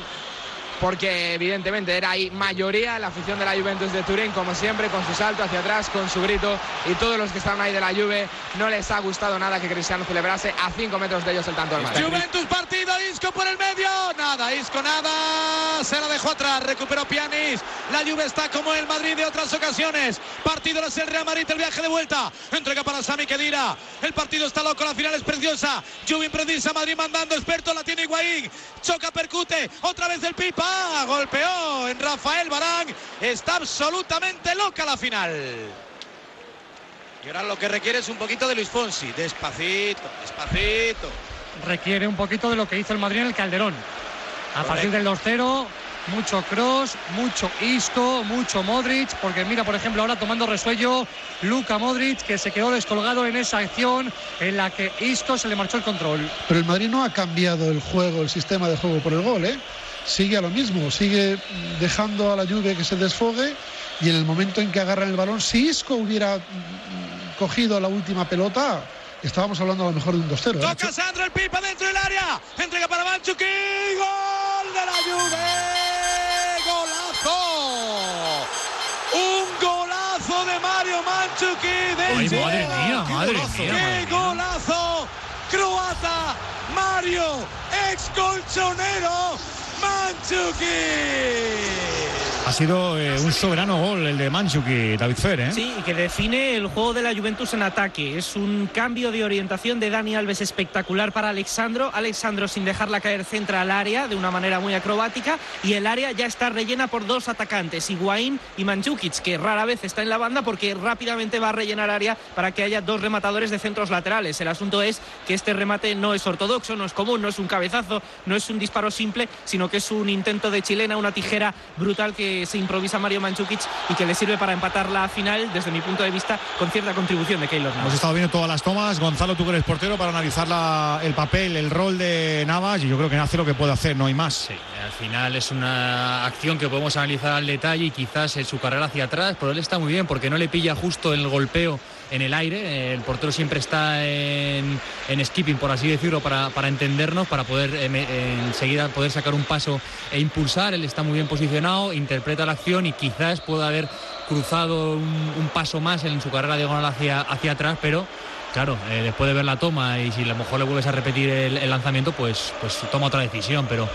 [SPEAKER 24] Porque evidentemente era ahí mayoría la afición de la Juventus de Turín, como siempre, con su salto hacia atrás, con su grito. Y todos los que estaban ahí de la Juve no les ha gustado nada que Cristiano celebrase a 5 metros de ellos el tanto al Madrid.
[SPEAKER 21] Juventus partido, Isco por el medio. Nada, Isco nada. Se la dejó atrás, recuperó Pianis. La Juve está como el Madrid de otras ocasiones. Partido es el Real Madrid, el viaje de vuelta. Entrega para Sami Kedira. El partido está loco, la final es preciosa. Juve imprecisa, Madrid mandando, experto, la tiene Higuaín. Choca, percute, otra vez el Pipa. Golpeó en Rafael Barán. Está absolutamente loca la final. Y ahora lo que requiere es un poquito de Luis Fonsi. Despacito, despacito.
[SPEAKER 23] Requiere un poquito de lo que hizo el Madrid en el Calderón. A partir del 2-0, mucho cross, mucho Isco, mucho Modric, porque mira, por ejemplo, ahora tomando resuello Luka Modric, que se quedó descolgado en esa acción en la que Isco se le marchó el control.
[SPEAKER 25] Pero el Madrid no ha cambiado el juego, el sistema de juego por el gol, ¿eh? Sigue a lo mismo, sigue dejando a la Juve que se desfogue y en el momento en que agarran el balón, si Isco hubiera mm, cogido la última pelota, estábamos hablando a lo mejor de un 2-0. ¿eh?
[SPEAKER 21] Toca Sandro el Pipa dentro del área. Entrega para Manchuki. Gol de la Juve. Golazo. Un golazo de Mario Manchuki.
[SPEAKER 20] Ay,
[SPEAKER 21] Desde-
[SPEAKER 20] madre mía,
[SPEAKER 21] ¡Qué
[SPEAKER 20] madre
[SPEAKER 21] golazo!
[SPEAKER 20] mía, madre
[SPEAKER 21] ¡Qué golazo! Croata Mario, ex colchonero Manchuki.
[SPEAKER 20] Ha sido eh, un soberano gol el de Manchuki, David Fer, ¿eh?
[SPEAKER 26] Sí, y que define el juego de la Juventus en ataque. Es un cambio de orientación de Dani Alves espectacular para Alexandro. Alexandro sin dejarla caer centra al área de una manera muy acrobática y el área ya está rellena por dos atacantes, Higuaín y Mandzukic, que rara vez está en la banda porque rápidamente va a rellenar área para que haya dos rematadores de centros laterales. El asunto es que este remate no es ortodoxo, no es común, no es un cabezazo, no es un disparo simple, sino que es un intento de chilena, una tijera brutal que se improvisa Mario Mandzukic y que le sirve para empatar la final, desde mi punto de vista, con cierta contribución de Keylor Navas.
[SPEAKER 20] Hemos estado viendo todas las tomas. Gonzalo, tú que eres portero, para analizar la- el papel, el rol de Navas. Y yo creo que hace lo que puede hacer, no hay más.
[SPEAKER 27] Al final es una acción que podemos analizar al detalle y quizás en su carrera hacia atrás, pero él está muy bien porque no le pilla justo el golpeo en el aire. El portero siempre está en, en skipping, por así decirlo, para, para entendernos, para poder eh, enseguida poder sacar un paso e impulsar. Él está muy bien posicionado, interpreta la acción y quizás pueda haber cruzado un, un paso más en su carrera diagonal hacia, hacia atrás, pero Claro, eh, después de ver la toma y si a lo mejor le vuelves a repetir el, el lanzamiento, pues, pues toma otra decisión. Pero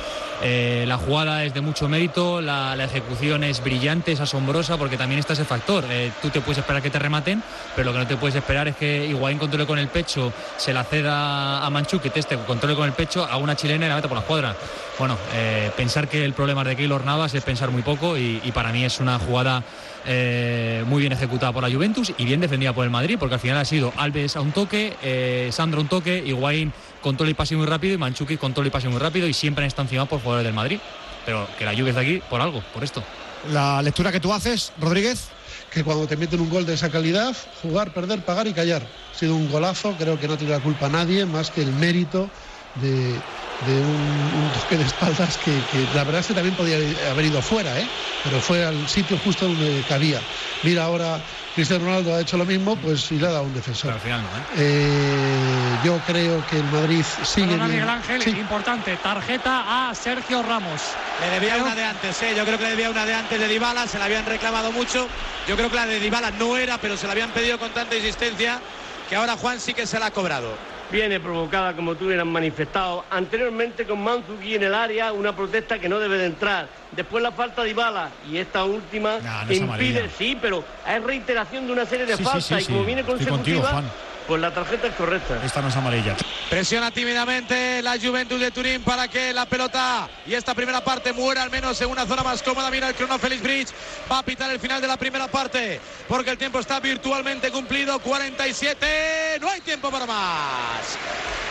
[SPEAKER 27] eh, la jugada es de mucho mérito, la, ejecución es brillante, es asombrosa, porque también está ese factor. Eh, tú te puedes esperar que te rematen, pero lo que no te puedes esperar es que Higuaín controle con el pecho, se la ceda a Manchu, que este controle con el pecho a una chilena y la mete por la cuadra. Bueno, eh, pensar que el problema de Keylor Navas es pensar muy poco y, para mí es una jugada muy bien ejecutada por la Juventus y bien defendida por el Madrid, porque al final ha sido Alves a un toque, Sandro un toque, Higuaín control y pase muy rápido y Manchuki control y pase muy rápido y siempre han estado encima por jugadores del Madrid. Pero que la Juve es de aquí por algo, por esto.
[SPEAKER 20] La lectura que tú haces, Rodríguez.
[SPEAKER 25] Que cuando te meten un gol de esa calidad, jugar, perder, pagar y callar. Ha sido un golazo, creo que no tiene la culpa nadie, más que el mérito de, de un, un toque de espaldas que, que la verdad es que también podía haber ido fuera, ¿eh? pero fue al sitio justo donde cabía. Mira ahora, Cristiano Ronaldo ha hecho lo mismo, pues y le ha dado un defensor.
[SPEAKER 27] al final no,
[SPEAKER 25] Eh, yo creo que el Madrid sigue
[SPEAKER 23] Perdona. Miguel Ángel,
[SPEAKER 25] Sí.
[SPEAKER 23] importante, tarjeta a Sergio Ramos.
[SPEAKER 21] Le debía una de antes, ¿eh? yo creo que le debía una de antes de Dybala, se la habían reclamado mucho. Yo creo que la de Dybala no era, pero se la habían pedido con tanta insistencia que ahora Juan sí que se la ha cobrado.
[SPEAKER 22] Viene provocada, como tú hubieras manifestado, anteriormente con Manzuki en el área, una protesta que no debe de entrar. Después la falta de Ibala y esta última
[SPEAKER 20] no
[SPEAKER 22] impide,
[SPEAKER 20] amarilla.
[SPEAKER 22] sí, pero es reiteración de una serie de
[SPEAKER 20] Sí,
[SPEAKER 22] faltas
[SPEAKER 20] sí,
[SPEAKER 22] y como viene
[SPEAKER 20] contigo,
[SPEAKER 22] consecutiva,
[SPEAKER 20] Juan.
[SPEAKER 22] Pues la tarjeta es correcta.
[SPEAKER 20] Esta no es amarilla.
[SPEAKER 21] Presiona tímidamente la Juventus de Turín para que la pelota y esta primera parte muera al menos en una zona más cómoda. Mira el crono Félix Bridge. Va a pitar el final de la primera parte porque el tiempo está virtualmente cumplido. 47. No hay tiempo para más.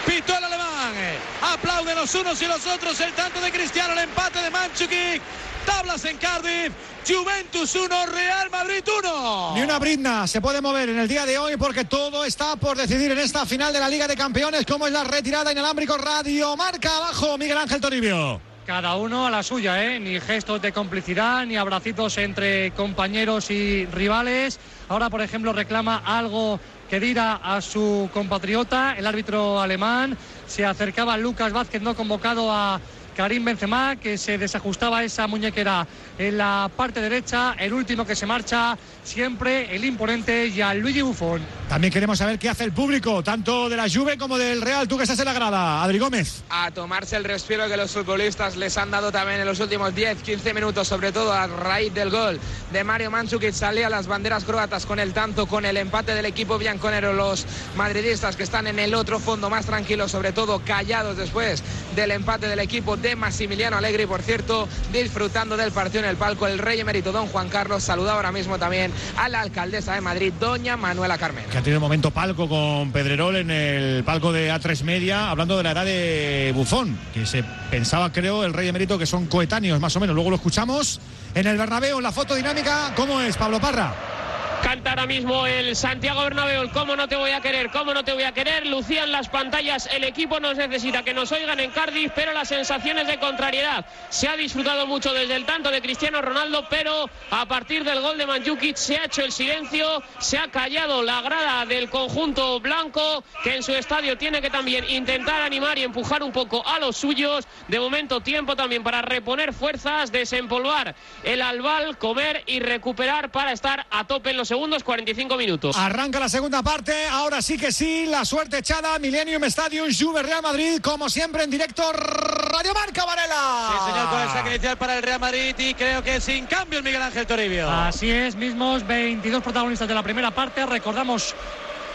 [SPEAKER 21] Pitó el alemán. Aplauden los unos y los otros el tanto de Cristiano, el empate de Manchukic. Tablas en Cardiff. Juventus 1, Real Madrid 1.
[SPEAKER 20] Ni una brizna se puede mover en el día de hoy porque todo está por decidir en esta final de la Liga de Campeones, como es la retirada inalámbrico Radio Marca abajo, Miguel Ángel Toribio.
[SPEAKER 23] Cada uno a la suya, ¿eh? Ni gestos de complicidad, ni abracitos entre compañeros y rivales. Ahora, por ejemplo, reclama algo que dirá a su compatriota, el árbitro alemán. Se acercaba Lucas Vázquez, no convocado a Karim Benzema, que se desajustaba esa muñequera en la parte derecha. El último que se marcha, siempre el imponente Gianluigi Buffon.
[SPEAKER 20] También queremos saber qué hace el público, tanto de la Juve como del Real. Tú que estás en la grada, Adri Gómez.
[SPEAKER 24] a tomarse el respiro que los futbolistas les han dado también en los últimos 10-15 minutos, sobre todo a raíz del gol de Mario Mandzukic. Salía las banderas croatas con el tanto, con el empate del equipo bianconero. Los madridistas que están en el otro fondo más tranquilos, sobre todo callados después del empate del equipo de Massimiliano Allegri. Por cierto, disfrutando del partido en el palco, el rey emérito don Juan Carlos saluda ahora mismo también a la alcaldesa de Madrid, doña Manuela Carmen.
[SPEAKER 20] Que ha tenido un momento palco con Pedrerol en el palco de A3 Media, hablando de la edad de Bufón, que se pensaba, creo, el rey emérito que son coetáneos más o menos. Luego lo escuchamos en el Bernabéu, en la foto dinámica. ¿Cómo es, Pablo Parra?
[SPEAKER 2] Canta ahora mismo el Santiago Bernabéu, el cómo no te voy a querer, cómo no te voy a querer. Lucían las pantallas, el equipo nos necesita que nos oigan en Cardiff, pero las sensaciones de contrariedad. Se ha disfrutado mucho desde el tanto de Cristiano Ronaldo, pero a partir del gol de Manjukic se ha hecho el silencio, se ha callado la grada del conjunto blanco, que en su estadio tiene que también intentar animar y empujar un poco a los suyos. De momento, tiempo también para reponer fuerzas, desempolvar el albal, comer y recuperar para estar a tope en los segundos 45 minutos.
[SPEAKER 20] Arranca la segunda parte, ahora sí que sí, la suerte echada, Millennium Stadium, Juve Real Madrid, como siempre en directo, Radio Marca Varela.
[SPEAKER 21] Sí, señor, con el saque inicial para el Real Madrid y creo que sin cambio el Miguel Ángel Toribio.
[SPEAKER 23] Así es, mismos 22 protagonistas de la primera parte. Recordamos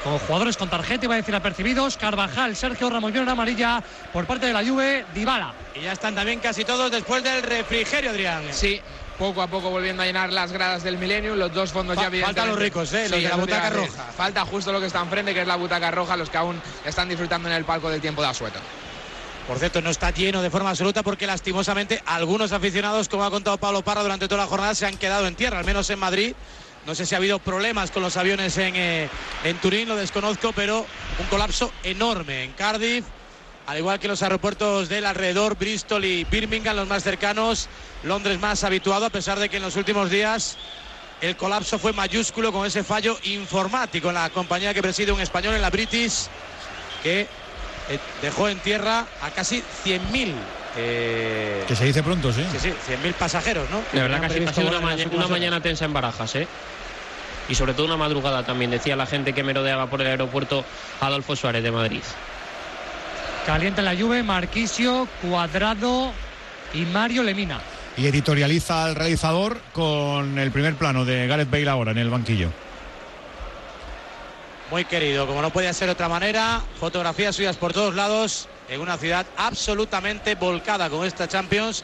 [SPEAKER 23] con jugadores con tarjeta, iba a decir apercibidos, Carvajal, Sergio Ramos, vieron amarilla por parte de la Juve, Dybala.
[SPEAKER 21] Y ya están también casi todos después del refrigerio, Adrián.
[SPEAKER 24] Sí, poco a poco volviendo a llenar las gradas del Millennium, los dos fondos
[SPEAKER 21] Fa-
[SPEAKER 24] ya evidentemente.
[SPEAKER 21] faltan los ricos, ¿eh? Los de la butaca roja.
[SPEAKER 24] Falta justo lo que está enfrente, que es la butaca roja, los que aún están disfrutando en el palco del tiempo de asueto.
[SPEAKER 21] Por cierto, no está lleno de forma absoluta porque lastimosamente algunos aficionados, como ha contado Pablo Parra durante toda la jornada, se han quedado en tierra, al menos en Madrid. No sé si ha habido problemas con los aviones en, eh, en Turín, lo desconozco, pero un colapso enorme en Cardiff, al igual que los aeropuertos del alrededor, Bristol y Birmingham, los más cercanos, Londres más habituado, a pesar de que en los últimos días el colapso fue mayúsculo con ese fallo informático en la compañía que preside un español en la British, que eh, dejó en tierra a casi 100.000. eh,
[SPEAKER 20] Que se dice pronto, sí.
[SPEAKER 21] Sí, sí, 100.000 pasajeros, ¿no?
[SPEAKER 2] De verdad que ha sido- una, una mañana tensa en Barajas, ¿eh? y sobre todo una madrugada también, decía la gente que merodeaba por el aeropuerto Adolfo Suárez de Madrid.
[SPEAKER 23] Calienta la Juve, Marquisio, Cuadrado y Mario Lemina.
[SPEAKER 20] Y editorializa al realizador con el primer plano de Gareth Bale ahora en el banquillo.
[SPEAKER 21] Muy querido, como no podía ser de otra manera, fotografías suyas por todos lados en una ciudad absolutamente volcada con esta Champions,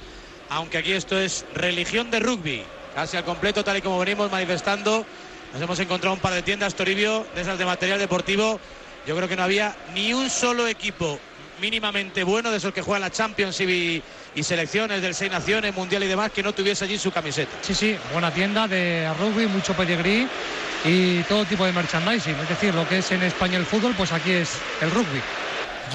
[SPEAKER 21] aunque aquí esto es religión de rugby, casi al completo tal y como venimos manifestando. Nos hemos encontrado un par de tiendas Toribio de esas de material deportivo. Yo creo que no había ni un solo equipo mínimamente bueno de esos que juegan la Champions y, selecciones del Seis Naciones, Mundial y demás que no tuviese allí su camiseta.
[SPEAKER 23] Sí, sí, buena tienda de rugby, mucho pedigrí y todo tipo de merchandising. Es decir, lo que es en España el fútbol, pues aquí es el rugby.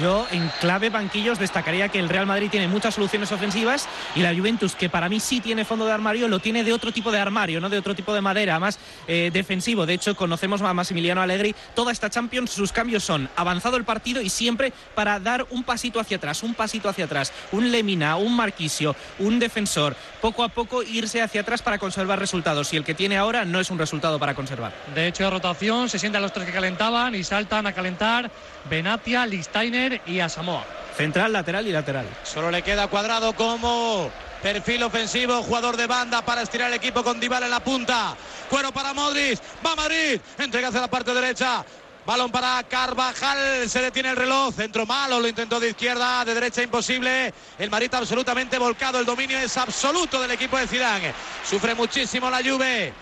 [SPEAKER 26] Yo en clave banquillos destacaría que el Real Madrid tiene muchas soluciones ofensivas y la Juventus, que para mí sí tiene fondo de armario, lo tiene de otro tipo de armario, no de otro tipo de madera, más eh, defensivo. De hecho, conocemos a Massimiliano Allegri. Toda esta Champions, sus cambios son avanzado el partido y siempre para dar un pasito hacia atrás, un pasito hacia atrás, un Lemina, un Marquisio, un defensor. Poco a poco irse hacia atrás para conservar resultados y el que tiene ahora no es un resultado para conservar.
[SPEAKER 23] De hecho, rotación, se sientan los tres que calentaban y saltan a calentar Benatia, Listainer y a Samoa.
[SPEAKER 26] Central, lateral y lateral.
[SPEAKER 21] Solo le queda cuadrado como perfil ofensivo, jugador de banda para estirar el equipo con Dybala en la punta. Cuero para Modric, va Madrid, entrega hacia la parte derecha. Balón para Carvajal, se detiene el reloj, centro malo, lo intentó de izquierda, de derecha imposible. El Marita absolutamente volcado, el dominio es absoluto del equipo de Zidane. Sufre muchísimo la Juve.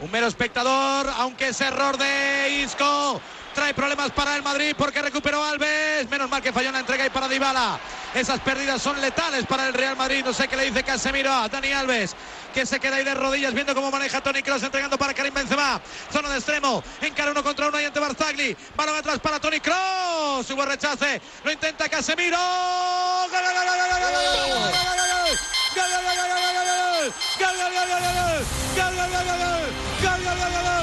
[SPEAKER 21] Un mero espectador, aunque es error de Isco. Trae problemas para el Madrid porque recuperó Alves. Menos mal que falló en la entrega y para Dybala. Esas pérdidas son letales para el Real Madrid. No sé qué le dice Casemiro a Dani Alves. Que se queda ahí de rodillas viendo cómo maneja Tony Cross entregando para Karim Benzema. Zona de extremo. Encara uno contra uno y ante Barzagli. Balón atrás para Tony Cross. Hubo rechace. Lo intenta Casemiro. ¡Gol, gol, gol, gol, gol, gol! ¡Gol, gol, gol, gol, gol, gol! ¡Gol, gol, gol, gol, gol! ¡Gol, gol, gol, gol, gol! ¡Gol, gol, gol, gol, gol! ¡Gol,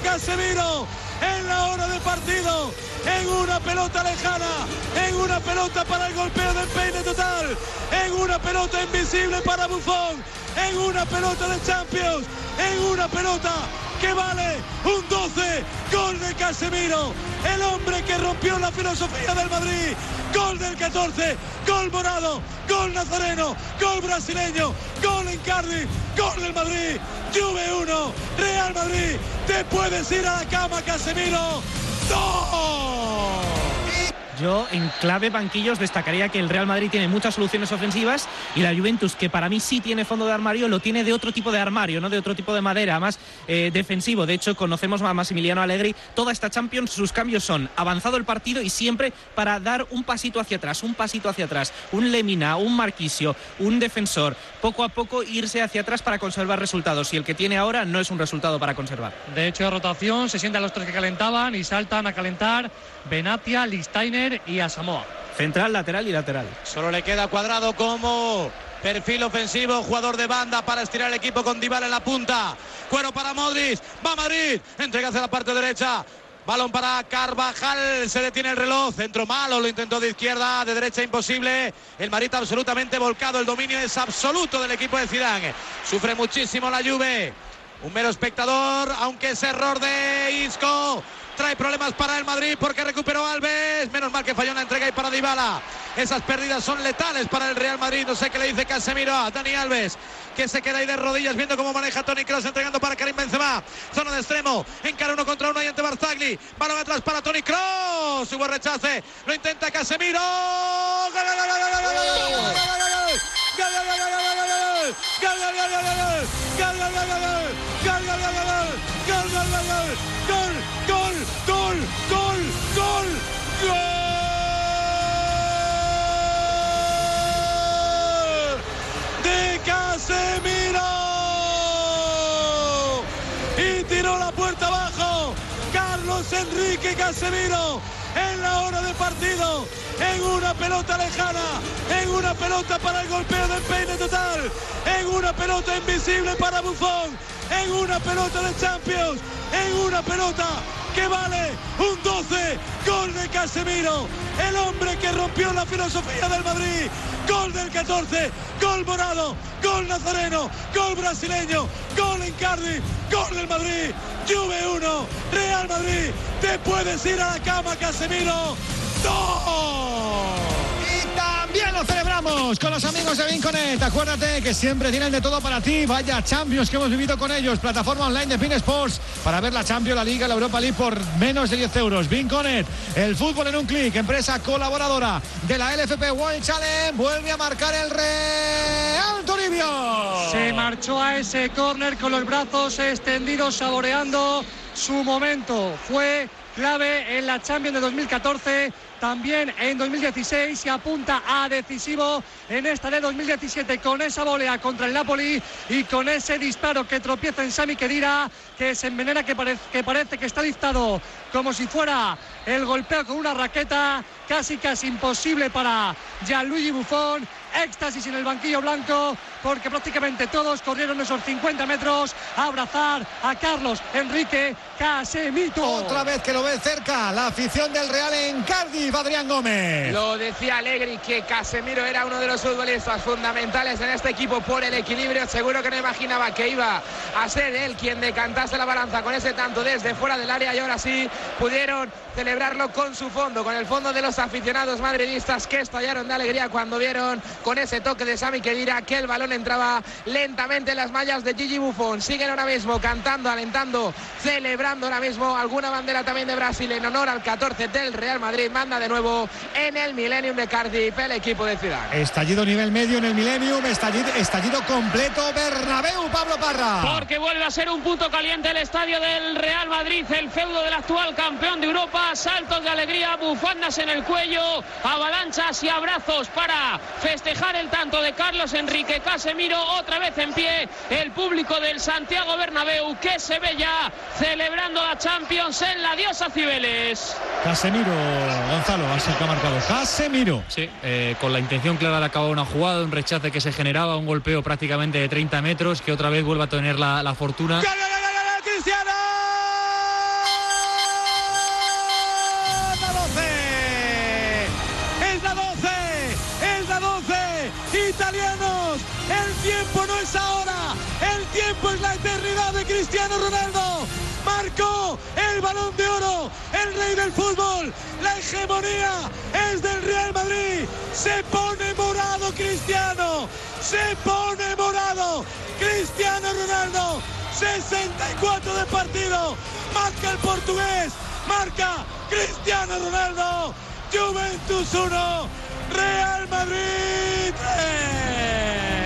[SPEAKER 21] Casemiro en la hora de partido, en una pelota lejana, en una pelota para el golpeo de peine total, en una pelota invisible para Buffon, en una pelota de Champions, en una pelota que vale un 12, gol de Casemiro, el hombre que rompió la filosofía del Madrid, gol del 14, gol morado, gol nazareno, gol brasileño, gol en Cardiff, gol del Madrid, Juve 1, Real Madrid, te puedes ir a la cama Casemiro, ¡No!
[SPEAKER 26] Yo en clave banquillos destacaría que el Real Madrid tiene muchas soluciones ofensivas y la Juventus, que para mí sí tiene fondo de armario, lo tiene de otro tipo de armario, no de otro tipo de madera, más eh, defensivo. De hecho, conocemos a Massimiliano Allegri. Toda esta Champions, sus cambios son avanzado el partido y siempre para dar un pasito hacia atrás, un pasito hacia atrás, un Lemina, un Marquisio, un defensor. Poco a poco irse hacia atrás para conservar resultados y el que tiene ahora no es un resultado para conservar.
[SPEAKER 23] De hecho, rotación, se sientan los tres que calentaban y saltan a calentar Benatia, Listainer y a Samoa.
[SPEAKER 26] Central, lateral y lateral.
[SPEAKER 21] Solo le queda cuadrado como perfil ofensivo, jugador de banda para estirar el equipo con Dybala en la punta. Cuero para Modric, va Madrid, entrega hacia la parte derecha. Balón para Carvajal, se detiene el reloj, centro malo, lo intentó de izquierda, de derecha imposible. El Marita absolutamente volcado, el dominio es absoluto del equipo de Zidane. Sufre muchísimo la Juve. Un mero espectador, aunque es error de Isco. Trae problemas para el Madrid porque recuperó Alves. Menos mal que falló la entrega y para Dybala. Esas pérdidas son letales para el Real Madrid. No sé qué le dice Casemiro a Dani Alves. Que se queda ahí de rodillas viendo cómo maneja Tony Cross entregando para Karim Benzema. Zona de extremo. Encara uno contra uno y ante Barzagli. Balón atrás para Tony Cross. Hubo rechace. Lo intenta Casemiro. ¡Gol, gol, gol, gol, gol, gol! Casemiro! Y tiró la puerta abajo. Carlos Enrique Casemiro en la hora de partido, en una pelota lejana, en una pelota para el golpeo de peine total, en una pelota invisible para Buffon, en una pelota de Champions, en una pelota que vale un 12, gol de Casemiro, el hombre que rompió la filosofía del Madrid, gol del 14, gol morado, gol nazareno, gol brasileño, gol en Cardiff, gol del Madrid, Juve 1, Real Madrid, te puedes ir a la cama Casemiro,
[SPEAKER 20] 2 también lo celebramos con los amigos de Vinconet. Acuérdate que siempre tienen de todo para ti. Vaya Champions que hemos vivido con ellos. Plataforma online de Pin Sports para ver la Champions, la Liga, la Europa League por menos de 10 euros. Vinconet, el fútbol en un clic. Empresa colaboradora de la LFP World Challenge. Vuelve a marcar el Real Toribio.
[SPEAKER 23] Se marchó a ese córner con los brazos extendidos, saboreando su momento. Fue clave en la Champions de 2014, también en 2016 se apunta a decisivo en esta de 2017 con esa volea contra el Napoli y con ese disparo que tropieza en Sami Khedira, que se envenena, que, parece que parece que está dictado como si fuera el golpeo con una raqueta, casi casi imposible para Gianluigi Buffon. Éxtasis en el banquillo blanco porque prácticamente todos corrieron esos 50 metros a abrazar a Carlos Enrique Casemiro.
[SPEAKER 20] Otra vez que lo ve cerca la afición del Real en Cardiff, Adrián Gómez.
[SPEAKER 24] Lo decía Allegri que Casemiro era uno de los futbolistas fundamentales en este equipo por el equilibrio. Seguro que no imaginaba que iba a ser él quien decantase la balanza con ese tanto desde fuera del área y ahora sí pudieron celebrarlo con su fondo, con el fondo de los aficionados madridistas que estallaron de alegría cuando vieron con ese toque de Sami Khedira que el balón entraba lentamente en las mallas de Gigi Buffon. Siguen ahora mismo cantando, alentando, celebrando ahora mismo alguna bandera también de Brasil en honor al 14 del Real Madrid. Manda de nuevo en el Millennium de Cardiff el equipo de Ciudad.
[SPEAKER 20] Estallido nivel medio en el Millennium, estallido, estallido completo Bernabéu, Pablo Parra.
[SPEAKER 2] Porque vuelve a ser un punto caliente el estadio del Real Madrid, el feudo del actual campeón de Europa. Saltos de alegría, bufandas en el cuello, avalanchas y abrazos para festejar el tanto de Carlos Enrique Casemiro. Otra vez en pie el público del Santiago Bernabéu que se ve ya celebrando la Champions en la diosa Cibeles.
[SPEAKER 20] Casemiro, Gonzalo, así que ha marcado. Casemiro.
[SPEAKER 27] Sí, eh, con la intención clara de acabar una jugada, un rechace que se generaba, un golpeo prácticamente de 30 metros, que otra vez vuelve a tener la, la fortuna.
[SPEAKER 21] Cristiano! Balón de oro, el rey del fútbol, la hegemonía es del Real Madrid. Se pone morado Cristiano, se pone morado Cristiano Ronaldo. 64 de partido, marca el portugués, marca Cristiano Ronaldo, Juventus 1, Real Madrid 3.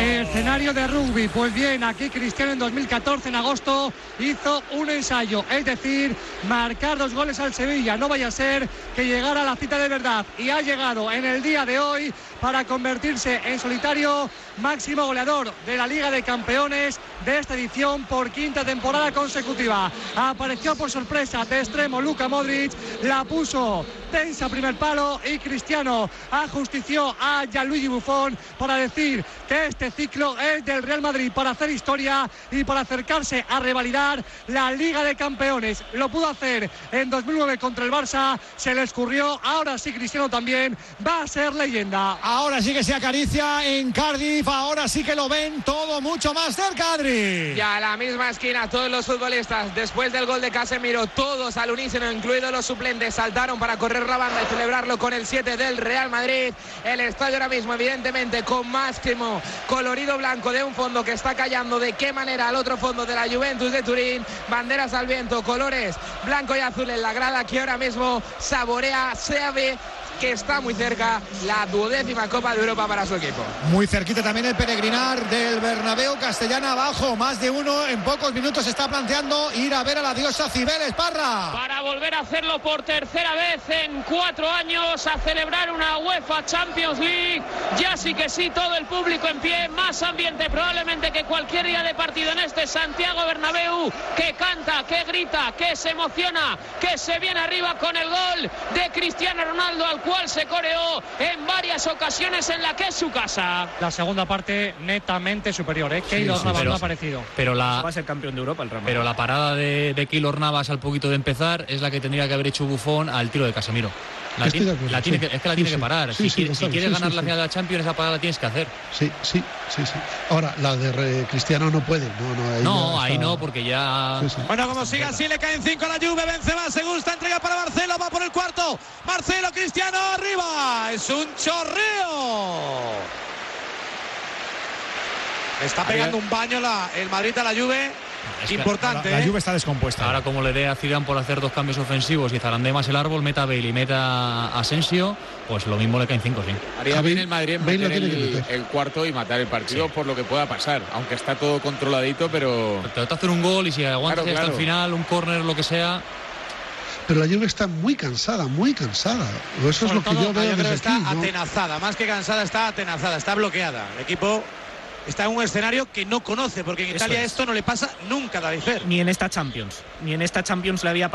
[SPEAKER 23] Escenario de rugby, pues bien, aquí Cristiano en 2014, en agosto, hizo un ensayo, es decir, marcar dos goles al Sevilla. No vaya a ser que llegara a la cita de verdad y ha llegado en el día de hoy para convertirse en solitario máximo goleador de la Liga de Campeones de esta edición por quinta temporada consecutiva. Apareció por sorpresa de extremo Luka Modric, la puso tensa primer palo y Cristiano ajustició a Gianluigi Buffon para decir que este ciclo es del Real Madrid para hacer historia y para acercarse a revalidar la Liga de Campeones. Lo pudo hacer en 2009 contra el Barça, se le escurrió, ahora sí Cristiano también va a ser leyenda.
[SPEAKER 20] Ahora sí que se acaricia en Cardiff, ahora sí que lo ven todo mucho más cerca, Adri.
[SPEAKER 24] Y a la misma esquina, todos los futbolistas, después del gol de Casemiro, todos al unísono, incluidos los suplentes, saltaron para correr la banda y celebrarlo con el 7 del Real Madrid. El estadio ahora mismo, evidentemente, con máximo colorido blanco de un fondo que está callando de qué manera al otro fondo de la Juventus de Turín. Banderas al viento, colores blanco y azul en la grada que ahora mismo saborea, sabe que está muy cerca la duodécima Copa de Europa para su equipo.
[SPEAKER 20] Muy cerquita también el peregrinar del Bernabéu Castellana abajo. Más de uno en pocos minutos está planteando ir a ver a la diosa Cibeles Parra.
[SPEAKER 2] Para volver a hacerlo por tercera vez en cuatro años, a celebrar una UEFA Champions League. Ya sí que sí, todo el público en pie, más ambiente probablemente que cualquier día de partido en este Santiago Bernabéu, que canta, que grita, que se emociona, que se viene arriba con el gol de Cristiano Ronaldo, al cual se coreó en varias ocasiones en la que es su casa.
[SPEAKER 23] La segunda parte netamente superior, ¿eh? Keylor
[SPEAKER 27] sí,
[SPEAKER 23] Navas
[SPEAKER 27] pero-
[SPEAKER 23] no ha aparecido.
[SPEAKER 27] Pero la,
[SPEAKER 26] Va a ser campeón de Europa el Real
[SPEAKER 27] pero la parada de, de Keylor Navas al poquito de empezar es la que tendría que haber hecho Bufón al tiro de Casemiro. La
[SPEAKER 25] Estoy
[SPEAKER 27] ti-
[SPEAKER 25] de acuerdo,
[SPEAKER 27] la tiene
[SPEAKER 25] sí.
[SPEAKER 27] que- es que la
[SPEAKER 25] Sí,
[SPEAKER 27] tiene
[SPEAKER 25] sí.
[SPEAKER 27] que parar.
[SPEAKER 25] Sí,
[SPEAKER 27] si
[SPEAKER 25] sí,
[SPEAKER 27] quiere- si quieres
[SPEAKER 25] sí,
[SPEAKER 27] ganar
[SPEAKER 25] sí,
[SPEAKER 27] la
[SPEAKER 25] sí.
[SPEAKER 27] final de la Champions, esa parada la tienes que hacer.
[SPEAKER 25] Sí, sí, sí, sí. Ahora, la de re- Cristiano no puede. No, no, ahí,
[SPEAKER 27] No,
[SPEAKER 25] ya
[SPEAKER 27] ahí
[SPEAKER 25] está-
[SPEAKER 27] no, porque ya.
[SPEAKER 25] Sí, sí.
[SPEAKER 21] Bueno, como sigue así, le caen cinco a la Juve. Benzema se gusta, entrega para Marcelo, va por el cuarto. Marcelo Cristiano arriba. Es un chorreo. Está pegando un baño la- el Madrid a la Juve.
[SPEAKER 27] Es que
[SPEAKER 21] Importante.
[SPEAKER 20] La
[SPEAKER 21] ¿eh?
[SPEAKER 20] Juve está descompuesta.
[SPEAKER 27] Ahora, como le dé a Zidane por hacer dos cambios ofensivos y zarande más el árbol, meta Bale y meta Asensio, pues lo mismo le caen cinco, sí.
[SPEAKER 28] Haría bien el Madrid en meter
[SPEAKER 25] que
[SPEAKER 28] el, el cuarto y matar el partido por lo que pueda pasar. Aunque está todo controladito, pero.
[SPEAKER 27] Te trata de hacer un gol y si aguantas
[SPEAKER 28] Claro,
[SPEAKER 27] hasta el
[SPEAKER 28] claro.
[SPEAKER 27] final, un córner, lo que sea.
[SPEAKER 25] Pero la Juve está muy cansada, muy cansada. Eso es lo que
[SPEAKER 21] todo,
[SPEAKER 25] yo veo
[SPEAKER 21] creo que
[SPEAKER 25] desde
[SPEAKER 21] está
[SPEAKER 25] aquí. ¿no?
[SPEAKER 21] atenazada, más que cansada, está atenazada, está bloqueada. El equipo está en un escenario que no conoce, porque en
[SPEAKER 26] Eso
[SPEAKER 21] Italia
[SPEAKER 26] es.
[SPEAKER 21] esto no le pasa nunca, David Fer.
[SPEAKER 26] Ni en esta Champions. Ni en esta Champions le había